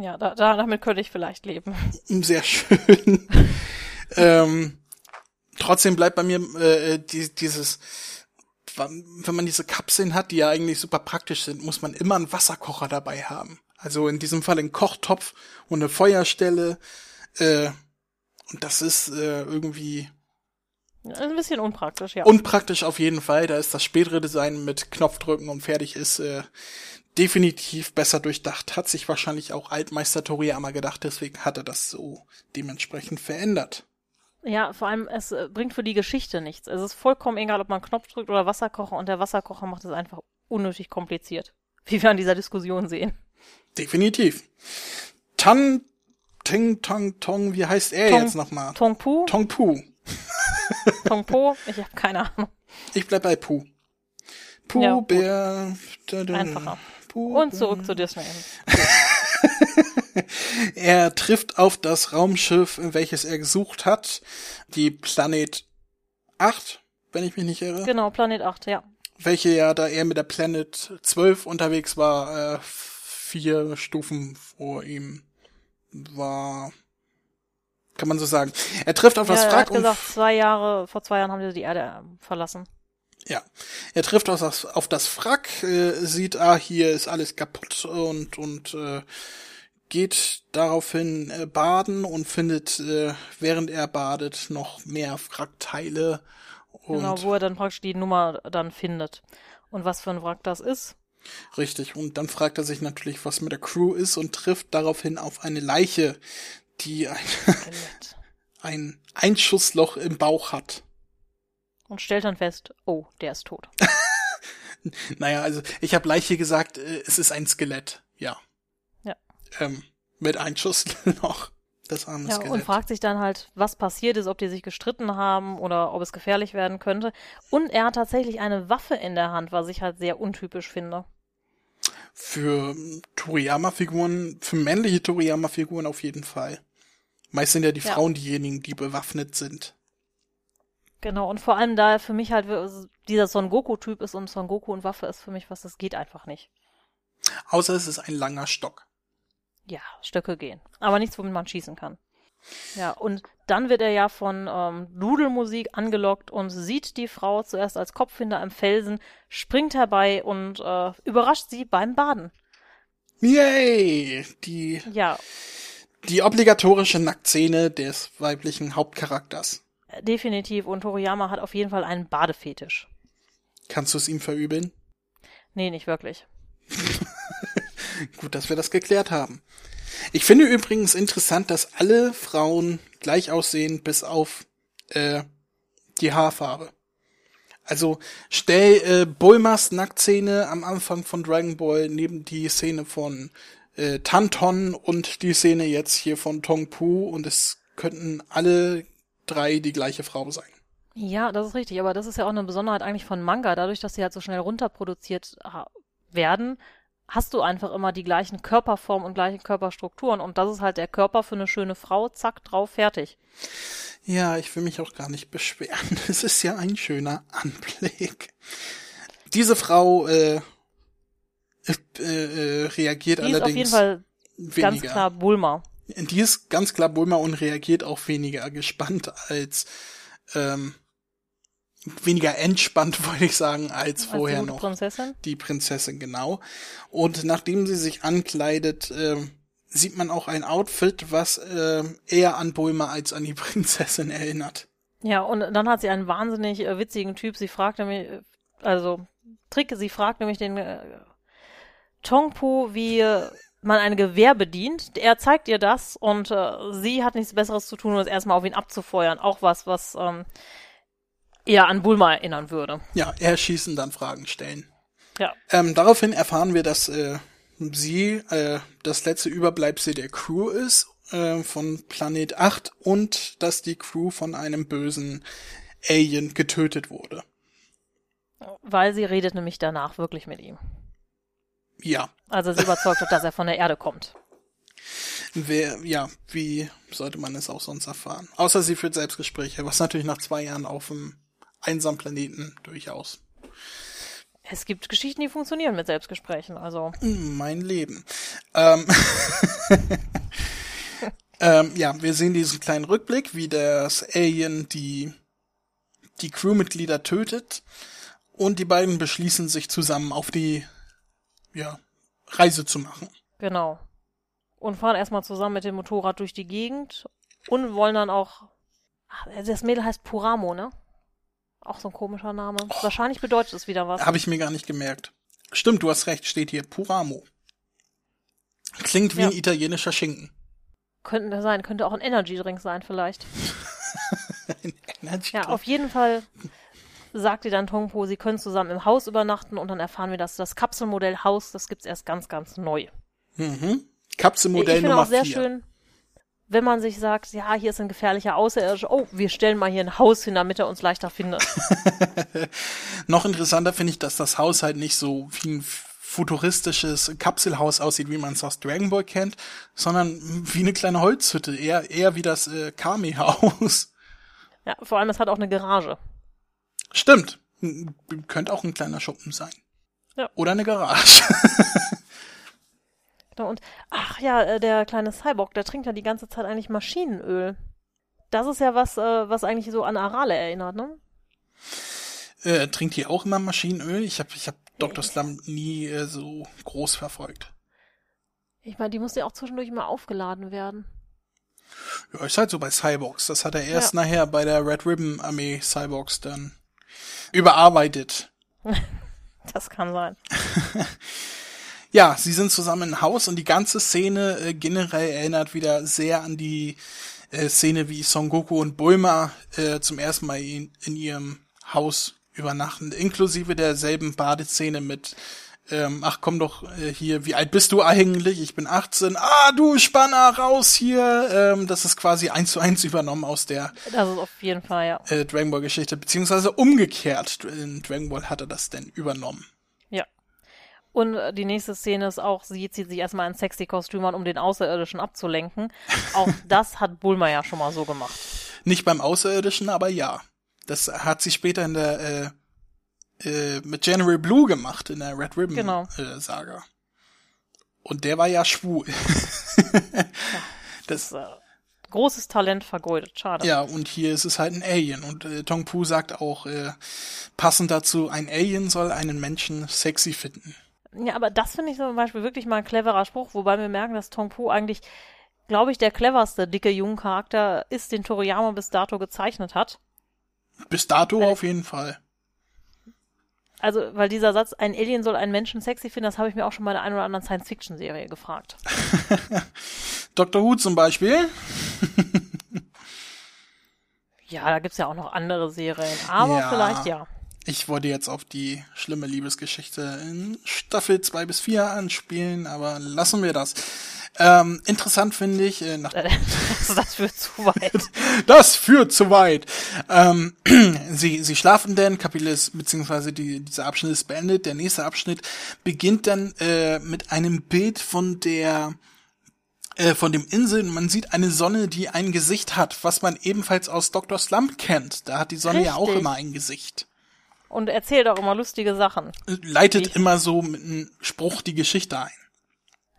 Ja, da, da, damit könnte ich vielleicht leben. Sehr schön. ähm, trotzdem bleibt bei mir äh, die, dieses, wenn man diese Kapseln hat, die ja eigentlich super praktisch sind, muss man immer einen Wasserkocher dabei haben. Also in diesem Fall einen Kochtopf und eine Feuerstelle. Äh, und das ist äh, irgendwie Ein bisschen unpraktisch, ja. unpraktisch auf jeden Fall. Da ist das spätere Design mit Knopfdrücken und fertig ist äh, definitiv besser durchdacht. Hat sich wahrscheinlich auch Altmeister Toriyama gedacht, deswegen hat er das so dementsprechend verändert. Ja, vor allem, es äh, bringt für die Geschichte nichts. Es ist vollkommen egal, ob man Knopf drückt oder Wasserkocher und der Wasserkocher macht es einfach unnötig kompliziert. Wie wir an dieser Diskussion sehen. Definitiv. Tan Ting Tong Tong, wie heißt er Tong- jetzt nochmal? Tong Pu, Tong Pu. Tong Po, ich habe keine Ahnung. Ich bleib bei Pu. Pu, Ja. Bär. da, da, Einfacher. Pu, Und zurück zu Disney. Er trifft auf das Raumschiff, welches er gesucht hat. Die Planet 8, wenn ich mich nicht irre. Genau, Planet 8, ja. welche ja, da er mit der Planet 12 unterwegs war, äh, vier Stufen vor ihm war. Kann man so sagen. Er trifft auf das ja, er Wrack hat und gesagt, zwei Jahre, vor zwei Jahren haben sie die Erde ähm, verlassen. Ja, er trifft auf das, auf das Wrack, äh, sieht, ah, hier ist alles kaputt und und äh, geht daraufhin äh, baden und findet, äh, während er badet, noch mehr Wrackteile. Und Genau, wo er dann praktisch die Nummer dann findet. Und was für ein Wrack das ist. Richtig, und dann fragt er sich natürlich, was mit der Crew ist und trifft daraufhin auf eine Leiche, die ein, ein Einschussloch im Bauch hat. Und stellt dann fest, oh, der ist tot. Naja, also ich habe Leiche gesagt, äh, es ist ein Skelett, ja. Ja. Ähm, mit Einschussloch, das arme Ja, Skelett. und fragt sich dann halt, was passiert ist, ob die sich gestritten haben oder ob es gefährlich werden könnte. Und er hat tatsächlich eine Waffe in der Hand, was ich halt sehr untypisch finde. Für Toriyama-Figuren, für männliche Toriyama-Figuren auf jeden Fall. Meist sind ja die Ja. Frauen diejenigen, die bewaffnet sind. Genau, und vor allem da er für mich halt dieser Son Goku-Typ ist und Son Goku und Waffe ist für mich was, das geht einfach nicht. Außer es ist ein langer Stock. Ja, Stöcke gehen. Aber nichts, womit man schießen kann. Ja, und dann wird er ja von ähm, Dudelmusik angelockt und sieht die Frau zuerst als Kopfhinder am Felsen, springt herbei und äh, überrascht sie beim Baden. Yay! Die Ja, Die obligatorische Nacktszene des weiblichen Hauptcharakters. Definitiv. Und Toriyama hat auf jeden Fall einen Badefetisch. Kannst du es ihm verübeln? Nee, nicht wirklich. Gut, dass wir das geklärt haben. Ich finde übrigens interessant, dass alle Frauen gleich aussehen, bis auf äh, die Haarfarbe. Also stell äh, Bulmas Nacktszene am Anfang von Dragon Ball neben die Szene von äh, Tanton und die Szene jetzt hier von Tong Pu und es könnten alle drei die gleiche Frau sein. Ja, das ist richtig, aber das ist ja auch eine Besonderheit eigentlich von Manga. Dadurch, dass sie halt so schnell runterproduziert werden, hast du einfach immer die gleichen Körperformen und gleichen Körperstrukturen. Und das ist halt der Körper für eine schöne Frau, zack, drauf, fertig. Ja, ich will mich auch gar nicht beschweren. Es ist ja ein schöner Anblick. Diese Frau äh, äh, äh, reagiert Die ist allerdings auf jeden Fall weniger. ganz klar Bulma. Die ist ganz klar Bulma und reagiert auch weniger gespannt als ähm, weniger entspannt, wollte ich sagen, als Als die vorher gute noch Prinzessin. die Prinzessin, genau. Und nachdem sie sich ankleidet, ähm, sieht man auch ein Outfit, was ähm, eher an Bulma als an die Prinzessin erinnert. Ja, und dann hat sie einen wahnsinnig äh, witzigen Typ. Sie fragt nämlich, äh, also Trick, sie fragt nämlich den äh, Tongpo, wie äh, man ein Gewehr bedient. Er zeigt ihr das und äh, sie hat nichts Besseres zu tun, als erstmal auf ihn abzufeuern. Auch was, was ähm, eher an Bulma erinnern würde. Ja, erschießen, dann Fragen stellen. Ja. Ähm, daraufhin erfahren wir, dass äh, sie äh, das letzte Überbleibsel der Crew ist äh, von Planet 8 und dass die Crew von einem bösen Alien getötet wurde. Weil sie redet nämlich danach wirklich mit ihm. Ja. Also sie überzeugt hat, dass er von der Erde kommt. Wer, ja, wie sollte man es auch sonst erfahren? Außer sie führt Selbstgespräche, was natürlich nach zwei Jahren auf dem einsamen Planeten durchaus. Es gibt Geschichten, die funktionieren mit Selbstgesprächen, also. Mein Leben. Ähm, ähm, ja, wir sehen diesen kleinen Rückblick, wie das Alien die, die Crewmitglieder tötet und die beiden beschließen sich zusammen auf die, ja, Reise zu machen. Genau. Und fahren erstmal zusammen mit dem Motorrad durch die Gegend und wollen dann auch, ach, das Mädel heißt Puramo, ne? Auch so ein komischer Name. Oh. Wahrscheinlich bedeutet es wieder was. Habe ich mir gar nicht gemerkt. Stimmt, du hast recht, steht hier Puramo. Klingt wie ja. ein italienischer Schinken. Könnte sein, könnte auch ein Energy Drink sein vielleicht. ein Energy Ja, auf jeden Fall sagt ihr dann Tongpo, sie können zusammen im Haus übernachten und dann erfahren wir, dass das Kapselmodell Haus, das gibt's erst ganz, ganz neu. Mhm. Kapselmodell ich Nummer auch sehr vier. schön, wenn man sich sagt, ja, hier ist ein gefährlicher Außerirdischer, oh, wir stellen mal hier ein Haus hin, damit er uns leichter findet. Noch interessanter finde ich, dass das Haus halt nicht so wie ein futuristisches Kapselhaus aussieht, wie man es aus Dragon Ball kennt, sondern wie eine kleine Holzhütte, eher, eher wie das äh, Kami-Haus. Ja, vor allem es hat auch eine Garage. Stimmt. Könnte auch ein kleiner Schuppen sein. Ja. Oder eine Garage. Genau, und ach ja, äh, der kleine Cyborg, der trinkt ja die ganze Zeit eigentlich Maschinenöl. Das ist ja was, äh, was eigentlich so an Arale erinnert, ne? Äh, trinkt die auch immer Maschinenöl? Ich habe ich hab Dr. Slump nie äh, so groß verfolgt. Ich meine, die muss ja auch zwischendurch immer aufgeladen werden. Ja, ist halt so bei Cyborgs. Das hat er erst ja. nachher bei der Red Ribbon Armee Cyborgs dann überarbeitet. das kann sein. Ja, sie sind zusammen im Haus und die ganze Szene äh, generell erinnert wieder sehr an die äh, Szene, wie Son Goku und Bulma äh, zum ersten Mal in, in ihrem Haus übernachten, inklusive derselben Badeszene mit ähm, ach komm doch äh, hier, wie alt bist du eigentlich? Ich bin 18. Ah, du Spanner, raus hier. Ähm, das ist quasi eins zu eins übernommen aus der Das ist auf jeden Fall, ja. Äh, Dragon Ball Geschichte, beziehungsweise umgekehrt. In Dragon Ball hatte das denn übernommen. Und äh, die nächste Szene ist auch, sie zieht sich erstmal ein sexy Kostüm an, um den Außerirdischen abzulenken. Auch das hat Bulma ja schon mal so gemacht. Nicht beim Außerirdischen, aber ja. Das hat sie später in der äh, äh, mit General Blue gemacht, in der Red Ribbon genau. äh, Saga. Und der war ja schwul. ja, das, das äh, großes Talent vergeudet, schade. Ja, und hier ist es halt ein Alien. Und äh, Tong Pu sagt auch, äh, passend dazu, ein Alien soll einen Menschen sexy finden. Ja, aber das finde ich zum Beispiel wirklich mal ein cleverer Spruch, wobei wir merken, dass Tong Po eigentlich, glaube ich, der cleverste dicke Jungen-Charakter ist, den Toriyama bis dato gezeichnet hat. Bis dato äh, auf jeden Fall. Also, weil dieser Satz, ein Alien soll einen Menschen sexy finden, das habe ich mir auch schon bei der einen oder anderen Science-Fiction-Serie gefragt. Dr. Who zum Beispiel. ja, da gibt's ja auch noch andere Serien, aber ja. vielleicht ja. Ich wollte jetzt auf die schlimme Liebesgeschichte in Staffel 2 bis 4 anspielen, aber lassen wir das. Ähm, interessant finde ich, äh, nach das, führt zu weit. das führt zu weit. Ähm, sie, sie schlafen denn, Kapitel ist, beziehungsweise die, dieser Abschnitt ist beendet. Der nächste Abschnitt beginnt dann äh, mit einem Bild von der äh, von dem Insel. Man sieht eine Sonne, die ein Gesicht hat, was man ebenfalls aus Dr. Slump kennt. Da hat die Sonne Richtig. ja auch immer ein Gesicht und erzählt auch immer lustige Sachen. Leitet ich, immer so mit einem Spruch die Geschichte ein.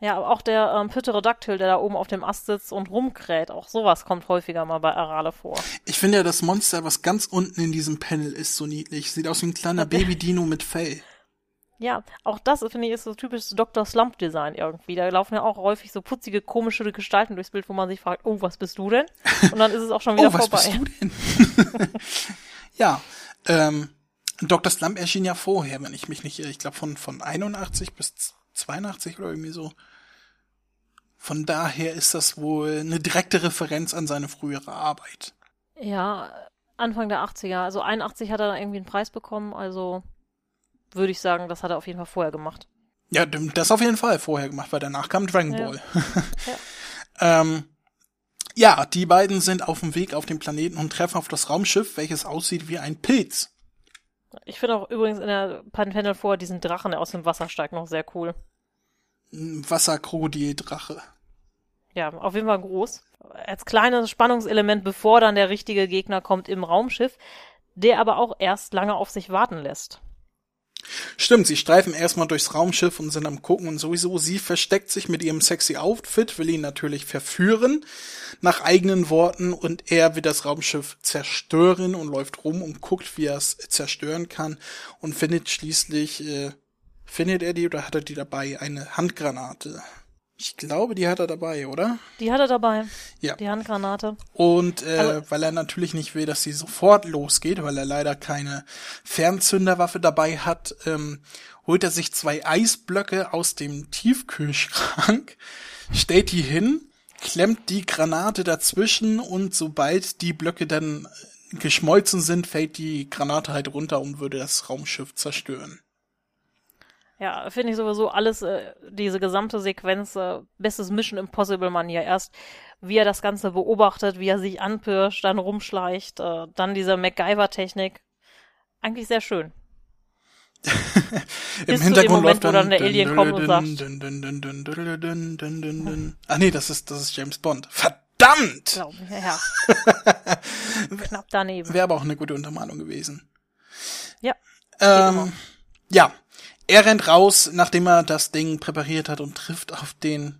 Ja, aber auch der ähm, Pterodactyl, der da oben auf dem Ast sitzt und rumkräht, auch sowas kommt häufiger mal bei Arale vor. Ich finde ja das Monster, was ganz unten in diesem Panel ist, so niedlich. Sieht aus wie ein kleiner Baby-Dino mit Fell. Ja, auch das, finde ich, ist so typisches Dr. Slump-Design irgendwie. Da laufen ja auch häufig so putzige, komische Gestalten durchs Bild, wo man sich fragt, oh, was bist du denn? Und dann ist es auch schon wieder oh, was vorbei. Bist du denn? ja, ähm, Dr. Slump erschien ja vorher, wenn ich mich nicht irre. Ich glaube von, von 81 bis 82 oder irgendwie so. Von daher ist das wohl eine direkte Referenz an seine frühere Arbeit. Ja, Anfang der 80er. Also 81 hat er irgendwie einen Preis bekommen, also würde ich sagen, das hat er auf jeden Fall vorher gemacht. Ja, das auf jeden Fall vorher gemacht, weil danach kam Dragon Ja. Ball. Ja. ähm, ja, die beiden sind auf dem Weg auf den Planeten und treffen auf das Raumschiff, welches aussieht wie ein Pilz. Ich finde auch übrigens in der Panel vor diesen Drachen, der aus dem Wasser steigt, noch sehr cool. Wasserkrokodildrache. Ja, auf jeden Fall groß. Als kleines Spannungselement, bevor dann der richtige Gegner kommt im Raumschiff, der aber auch erst lange auf sich warten lässt. Stimmt, sie streifen erstmal durchs Raumschiff und sind am gucken und sowieso sie versteckt sich mit ihrem sexy Outfit, will ihn natürlich verführen, nach eigenen Worten, und er will das Raumschiff zerstören und läuft rum und guckt, wie er es zerstören kann und findet schließlich, äh, findet er die oder hat er die dabei? Eine Handgranate. Ich glaube, die hat er dabei, oder? Die hat er dabei, Ja. die Handgranate. Und äh, Also- weil er natürlich nicht will, dass sie sofort losgeht, weil er leider keine Fernzünderwaffe dabei hat, ähm, holt er sich zwei Eisblöcke aus dem Tiefkühlschrank, stellt die hin, klemmt die Granate dazwischen und sobald die Blöcke dann geschmolzen sind, fällt die Granate halt runter und würde das Raumschiff zerstören. Ja, finde ich sowieso alles, äh, diese gesamte Sequenz, äh, bestes Mission Impossible-Manier. Erst, wie er das Ganze beobachtet, wie er sich anpirscht, dann rumschleicht, äh, dann diese MacGyver-Technik. Eigentlich sehr schön. Im Bis Hintergrund Moment, läuft dann, wo dann der Alien kommt und sagt. Ah nee, das ist das ist James Bond. Verdammt! Ja. Knapp daneben. Wäre aber auch eine gute Untermalung gewesen. Ja. Ähm, ja, er rennt raus, nachdem er das Ding präpariert hat und trifft auf den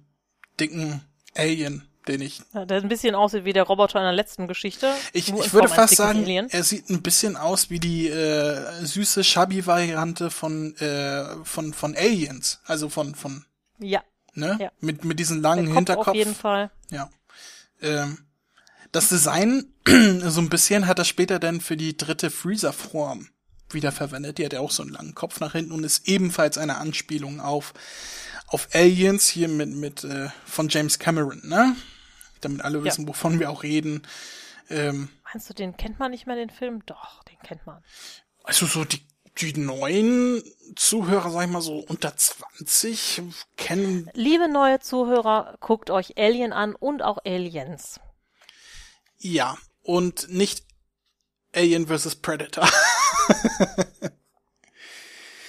dicken Alien, den ich. Ja, Der ein bisschen aussieht wie der Roboter in der letzten Geschichte. Ich, ich würde Form fast sagen, Alien. er sieht ein bisschen aus wie die äh, süße Chubby-Variante von, äh, von, von Aliens. Also von, von, Ja, ne? Ja. Mit, mit diesem der langen Kopf Hinterkopf. auf jeden Fall. Ja. Ähm, das Design, so ein bisschen, hat er später dann für die dritte Freezer-Form wiederverwendet. Die hat ja auch so einen langen Kopf nach hinten und ist ebenfalls eine Anspielung auf, auf Aliens hier mit, mit, äh, von James Cameron, ne? Damit alle wissen, wovon wir auch reden. Ähm, Meinst du, den kennt man nicht mehr, den Film? Doch, den kennt man. also so die, die neuen Zuhörer, sag ich mal so, unter 20 kennen, Liebe neue Zuhörer, guckt euch Alien an und auch Aliens. ja, und nicht Alien vs. Predator.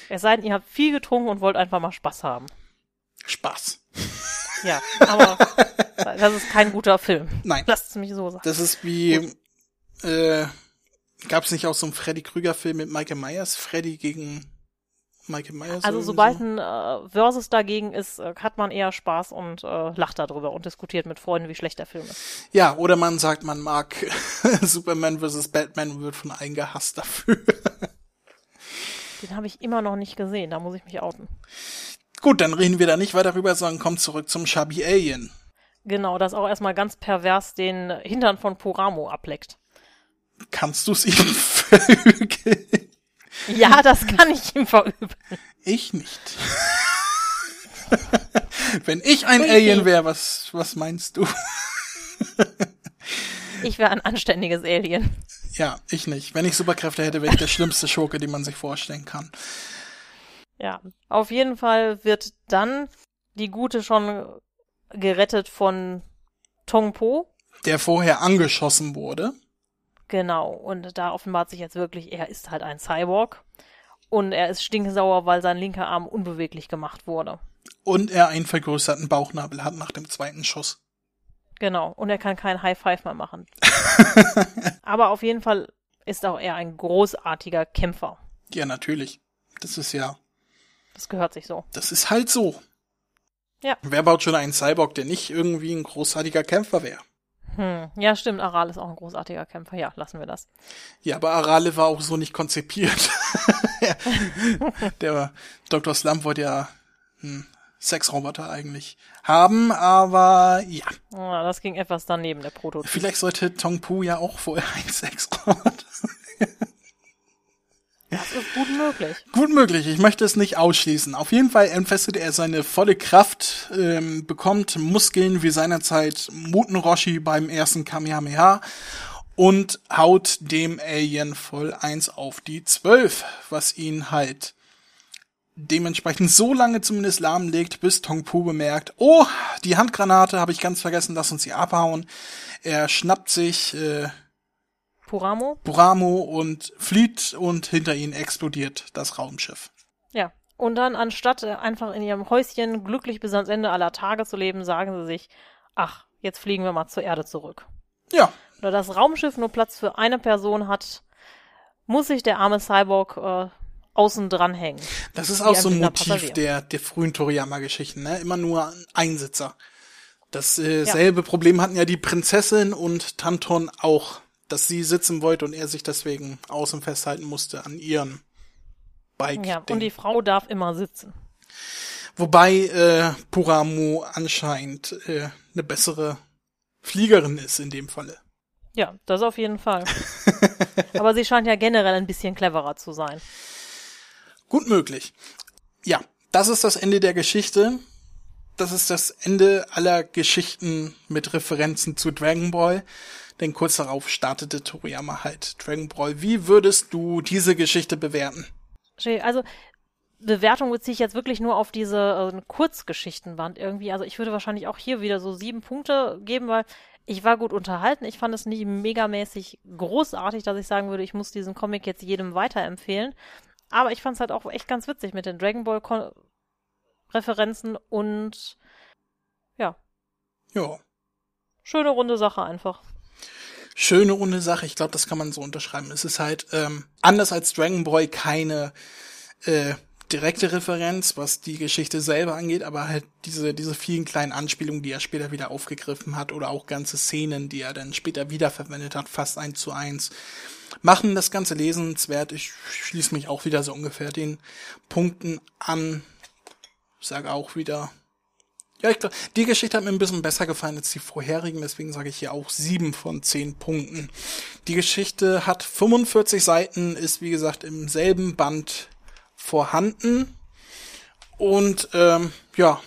Es sei denn, ihr habt viel getrunken und wollt einfach mal Spaß haben. Spaß. Ja, aber das ist kein guter Film. Nein. Lasst es mich so sagen. Das ist wie, äh, gab es nicht auch so einen Freddy Krüger-Film mit Michael Myers? Freddy gegen Michael Myers? Also sobald so? ein äh, Versus dagegen ist, äh, hat man eher Spaß und äh, lacht darüber und diskutiert mit Freunden, wie schlecht der Film ist. Ja, oder man sagt, man mag Superman vs. Batman und wird von allen gehasst dafür. Den habe ich immer noch nicht gesehen, da muss ich mich outen. Gut, dann reden wir da nicht weiter drüber, sondern kommen zurück zum Chubby Alien. Genau, das auch erstmal ganz pervers den Hintern von Poramo ableckt. Kannst du es ihm verügeln? Ja, das kann ich ihm verüben. Ich nicht. Wenn ich ein. Alien wäre, was, was meinst du? Ich wäre ein anständiges Alien. Ja, ich nicht. Wenn ich Superkräfte hätte, wäre ich der schlimmste Schurke, den man sich vorstellen kann. Ja, auf jeden Fall wird dann die Gute schon gerettet von Tong Po. Der vorher angeschossen wurde. Genau, und da offenbart sich jetzt wirklich, er ist halt ein Cyborg. Und er ist stinkesauer, weil sein linker Arm unbeweglich gemacht wurde. Und er einen vergrößerten Bauchnabel hat nach dem zweiten Schuss. Genau, und er kann kein High Five mehr machen. Aber auf jeden Fall ist auch er ein großartiger Kämpfer. Ja, natürlich. Das ist ja, Das gehört sich so. das ist halt so. Ja. Wer baut schon einen Cyborg, der nicht irgendwie ein großartiger Kämpfer wäre? Hm. Ja, stimmt, Aral ist auch ein großartiger Kämpfer. Ja, lassen wir das. Ja, aber Arale war auch so nicht konzipiert. der Dr. Slump wollte ja einen Sexroboter eigentlich haben, aber ja. Ah, das ging etwas daneben, der Prototyp. Vielleicht sollte Tong Pu ja auch vorher ein Sexroboter. Das ist gut möglich. Gut möglich, ich möchte es nicht ausschließen. Auf jeden Fall entfesselt er seine volle Kraft, ähm, bekommt Muskeln wie seinerzeit Muten Roshi beim ersten Kamehameha und haut dem Alien voll eins auf die Zwölf, was ihn halt dementsprechend so lange zumindest lahmlegt, bis Tong Pu bemerkt, oh, die Handgranate habe ich ganz vergessen, lass uns sie abhauen. Er schnappt sich äh, Puramo. Puramo und flieht und hinter ihnen explodiert das Raumschiff. Ja. Und dann, anstatt äh, einfach in ihrem Häuschen glücklich bis ans Ende aller Tage zu leben, sagen sie sich, ach, jetzt fliegen wir mal zur Erde zurück. Ja. Da das Raumschiff nur Platz für eine Person hat, muss sich der arme Cyborg äh, außen dran hängen. Das ist auch so ein Motiv der, der frühen Toriyama-Geschichten, ne? Immer nur ein Einsitzer. Dasselbe äh, ja. Problem hatten ja die Prinzessin und Tanton auch, dass sie sitzen wollte und er sich deswegen außen festhalten musste an ihren Bike. Ja, und die Frau darf immer sitzen. Wobei äh, Puramo anscheinend äh, eine bessere Fliegerin ist in dem Falle. Ja, das auf jeden Fall. Aber sie scheint ja generell ein bisschen cleverer zu sein. Gut möglich. Ja, das ist das Ende der Geschichte. Das ist das Ende aller Geschichten mit Referenzen zu Dragon Ball. Denn kurz darauf startete Toriyama halt Dragon Ball. Wie würdest du diese Geschichte bewerten? Also, Bewertung beziehe ich jetzt wirklich nur auf diese äh, Kurzgeschichtenband irgendwie. Also ich würde wahrscheinlich auch hier wieder so sieben Punkte geben, weil ich war gut unterhalten. Ich fand es nicht megamäßig großartig, dass ich sagen würde, ich muss diesen Comic jetzt jedem weiterempfehlen. Aber ich fand es halt auch echt ganz witzig mit den Dragon Ball Kon Referenzen und ja. Ja. Schöne runde Sache einfach. Schöne runde Sache, ich glaube, das kann man so unterschreiben. Es ist halt ähm, anders als Dragon Ball keine äh, direkte Referenz, was die Geschichte selber angeht, aber halt diese, diese vielen kleinen Anspielungen, die er später wieder aufgegriffen hat oder auch ganze Szenen, die er dann später wiederverwendet hat, fast eins zu eins, machen das Ganze lesenswert. Ich schließe mich auch wieder so ungefähr den Punkten an. Sage auch wieder, ja, ich glaube, die Geschichte hat mir ein bisschen besser gefallen als die vorherigen, deswegen sage ich hier auch sieben von zehn Punkten. Die Geschichte hat 45 Seiten, ist wie gesagt im selben Band vorhanden. Und ähm, ja,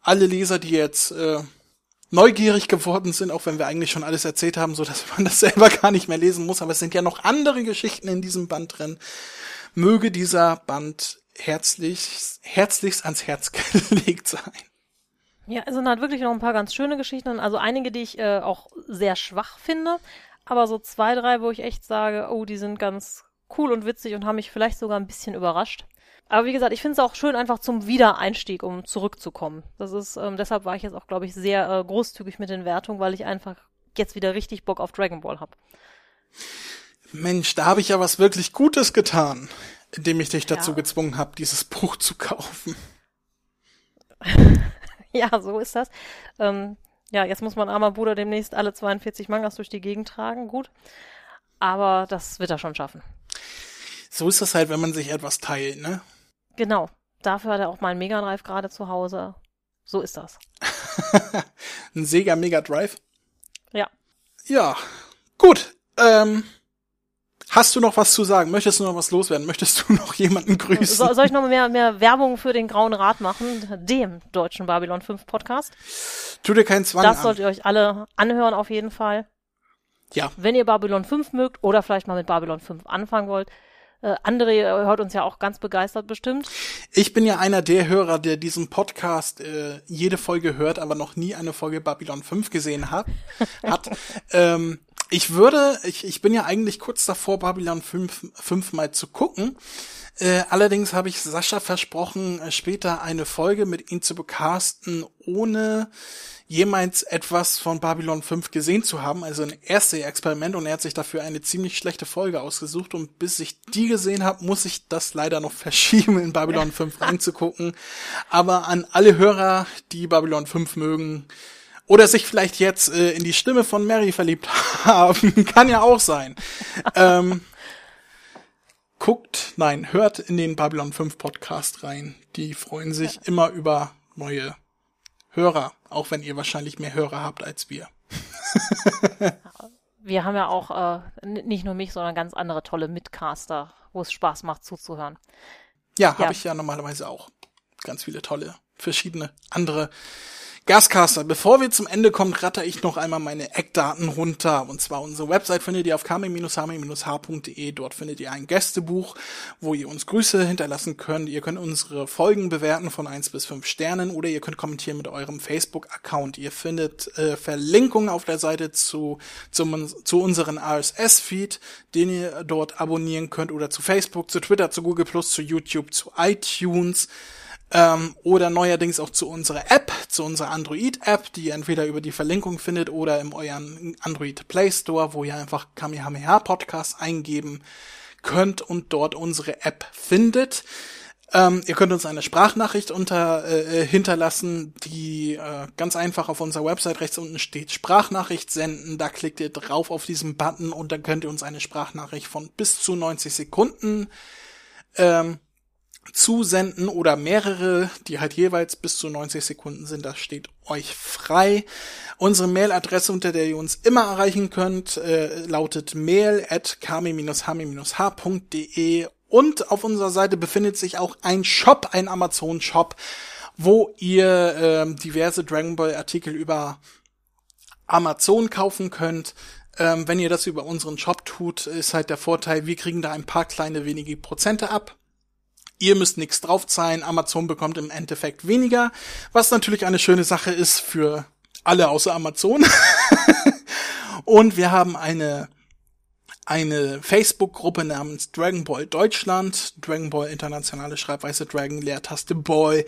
alle Leser, die jetzt äh, neugierig geworden sind, auch wenn wir eigentlich schon alles erzählt haben, so dass man das selber gar nicht mehr lesen muss, aber es sind ja noch andere Geschichten in diesem Band drin. Möge dieser Band herzlich, herzlichst ans Herz gelegt sein. Ja, es sind halt wirklich noch ein paar ganz schöne Geschichten, also einige, die ich äh, auch sehr schwach finde, aber so zwei, drei, wo ich echt sage, oh, die sind ganz cool und witzig und haben mich vielleicht sogar ein bisschen überrascht. Aber wie gesagt, ich finde es auch schön einfach zum Wiedereinstieg, um zurückzukommen. Das ist, ähm, deshalb war ich jetzt auch, glaube ich, sehr äh, großzügig mit den Wertungen, weil ich einfach jetzt wieder richtig Bock auf Dragon Ball habe. Mensch, da habe ich ja was wirklich Gutes getan, indem ich dich dazu ja. gezwungen habe, dieses Buch zu kaufen. ja, so ist das. Ähm, ja, jetzt muss mein armer Bruder demnächst alle 42 Mangas durch die Gegend tragen, gut. Aber das wird er schon schaffen. So ist das halt, wenn man sich etwas teilt, ne? Genau. Dafür hat er auch mal einen Mega Drive gerade zu Hause. So ist das. Ein Sega Mega Drive? Ja. Ja. Gut. Ähm, hast du noch was zu sagen? Möchtest du noch was loswerden? Möchtest du noch jemanden grüßen? So, soll ich noch mehr, mehr Werbung für den Grauen Rat machen? Dem deutschen Babylon 5 Podcast. Tu dir keinen Zwang Das an. solltet ihr euch alle anhören auf jeden Fall. Ja. Wenn ihr Babylon 5 mögt oder vielleicht mal mit Babylon 5 anfangen wollt, äh, André äh, hört uns ja auch ganz begeistert bestimmt. Ich bin ja einer der Hörer, der diesen Podcast äh, jede Folge hört, aber noch nie eine Folge Babylon 5 gesehen hat. hat. ähm, ich würde, ich, ich bin ja eigentlich kurz davor, Babylon 5, 5 mal zu gucken. Äh, allerdings habe ich Sascha versprochen, äh, später eine Folge mit ihm zu bekasten, ohne jemals etwas von Babylon 5 gesehen zu haben, also ein erstes Experiment und er hat sich dafür eine ziemlich schlechte Folge ausgesucht und bis ich die gesehen habe, muss ich das leider noch verschieben, in Babylon 5 reinzugucken. Aber an alle Hörer, die Babylon 5 mögen, oder sich vielleicht jetzt äh, in die Stimme von Mary verliebt haben, kann ja auch sein. ähm, guckt, nein, hört in den Babylon 5 Podcast rein. Die freuen sich ja. immer über neue Hörer, auch wenn ihr wahrscheinlich mehr Hörer habt als wir. wir haben ja auch äh, nicht nur mich, sondern ganz andere tolle Mitcaster, wo es Spaß macht zuzuhören. Ja, ja. habe ich ja normalerweise auch. Ganz viele tolle, verschiedene andere Gascaster, bevor wir zum Ende kommen, ratter ich noch einmal meine Eckdaten runter. Und zwar unsere Website findet ihr auf kami-hami-h.de. Dort findet ihr ein Gästebuch, wo ihr uns Grüße hinterlassen könnt. Ihr könnt unsere Folgen bewerten von eins bis fünf Sternen oder ihr könnt kommentieren mit eurem Facebook-Account. Ihr findet äh, Verlinkungen auf der Seite zu, zum, zu unseren RSS-Feed, den ihr dort abonnieren könnt oder zu Facebook, zu Twitter, zu Google+, zu YouTube, zu iTunes ähm, oder neuerdings auch zu unserer App, zu unserer Android-App, die ihr entweder über die Verlinkung findet oder in euren Android Play Store, wo ihr einfach Kamehameha Podcast eingeben könnt und dort unsere App findet. Ähm, ihr könnt uns eine Sprachnachricht unter, äh, hinterlassen, die äh, ganz einfach auf unserer Website rechts unten steht, Sprachnachricht senden. Da klickt ihr drauf auf diesen Button und dann könnt ihr uns eine Sprachnachricht von bis zu 90 Sekunden ähm, zusenden oder mehrere, die halt jeweils bis zu 90 Sekunden sind. Das steht euch frei. Unsere Mailadresse, unter der ihr uns immer erreichen könnt, äh, lautet mail at kami-hami-h.de und auf unserer Seite befindet sich auch ein Shop, ein Amazon-Shop, wo ihr äh, diverse Dragon Ball Artikel über Amazon kaufen könnt. Ähm, wenn ihr das über unseren Shop tut, ist halt der Vorteil, wir kriegen da ein paar kleine wenige Prozente ab. Ihr müsst nichts draufzahlen, Amazon bekommt im Endeffekt weniger, was natürlich eine schöne Sache ist für alle außer Amazon. Und wir haben eine eine Facebook-Gruppe namens Dragon Ball Deutschland, Dragon Ball internationale Schreibweise Dragon Leertaste Ball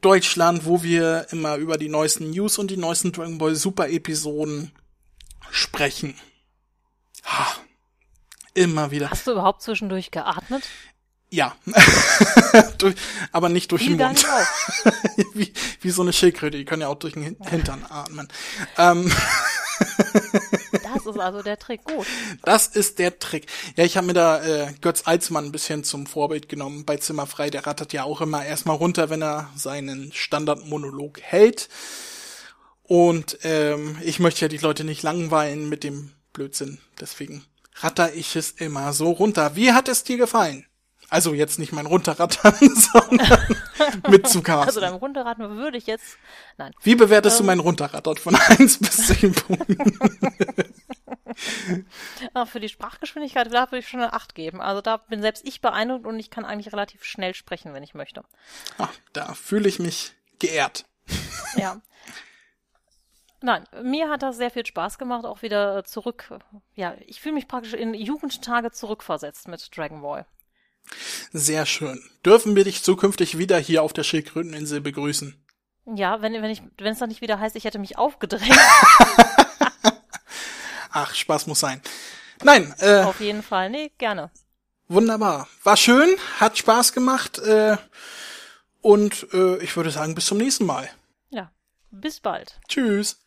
Deutschland, wo wir immer über die neuesten News und die neuesten Dragon Ball Super Episoden sprechen. Ha. Immer wieder. Hast du überhaupt zwischendurch geatmet? Ja. aber nicht durch wie den Mund. wie, wie so eine Schildkröte, die können ja auch durch den Hintern atmen. Ähm. das ist also der Trick, gut. Das ist der Trick. Ja, ich habe mir da äh, Götz Alsmann ein bisschen zum Vorbild genommen bei Zimmerfrei. Der rattert ja auch immer erstmal runter, wenn er seinen Standardmonolog hält. Und ähm, ich möchte ja die Leute nicht langweilen mit dem Blödsinn. Deswegen ratter ich es immer so runter. Wie hat es dir gefallen? Also jetzt nicht mein Runterrattern, sondern mit zu casten. Also beim Runterrattern würde ich jetzt, nein. Wie bewertest ähm, du mein Runterrattern von 1 bis 10 Punkten? Ach, für die Sprachgeschwindigkeit, da würde ich schon eine 8 geben. Also da bin selbst ich beeindruckt und ich kann eigentlich relativ schnell sprechen, wenn ich möchte. Ach, da fühle ich mich geehrt. Ja. Nein, mir hat das sehr viel Spaß gemacht, auch wieder zurück. Ja, ich fühle mich praktisch in Jugendtage zurückversetzt mit Dragon Ball. Sehr schön. Dürfen wir dich zukünftig wieder hier auf der Schildkröteninsel begrüßen? Ja, wenn, wenn ich, wenn es dann nicht wieder heißt, ich hätte mich aufgedrängt. Ach, Spaß muss sein. Nein, äh, Auf jeden Fall, nee, gerne. Wunderbar. War schön, hat Spaß gemacht, äh, und äh, ich würde sagen, bis zum nächsten Mal. Ja, bis bald. Tschüss.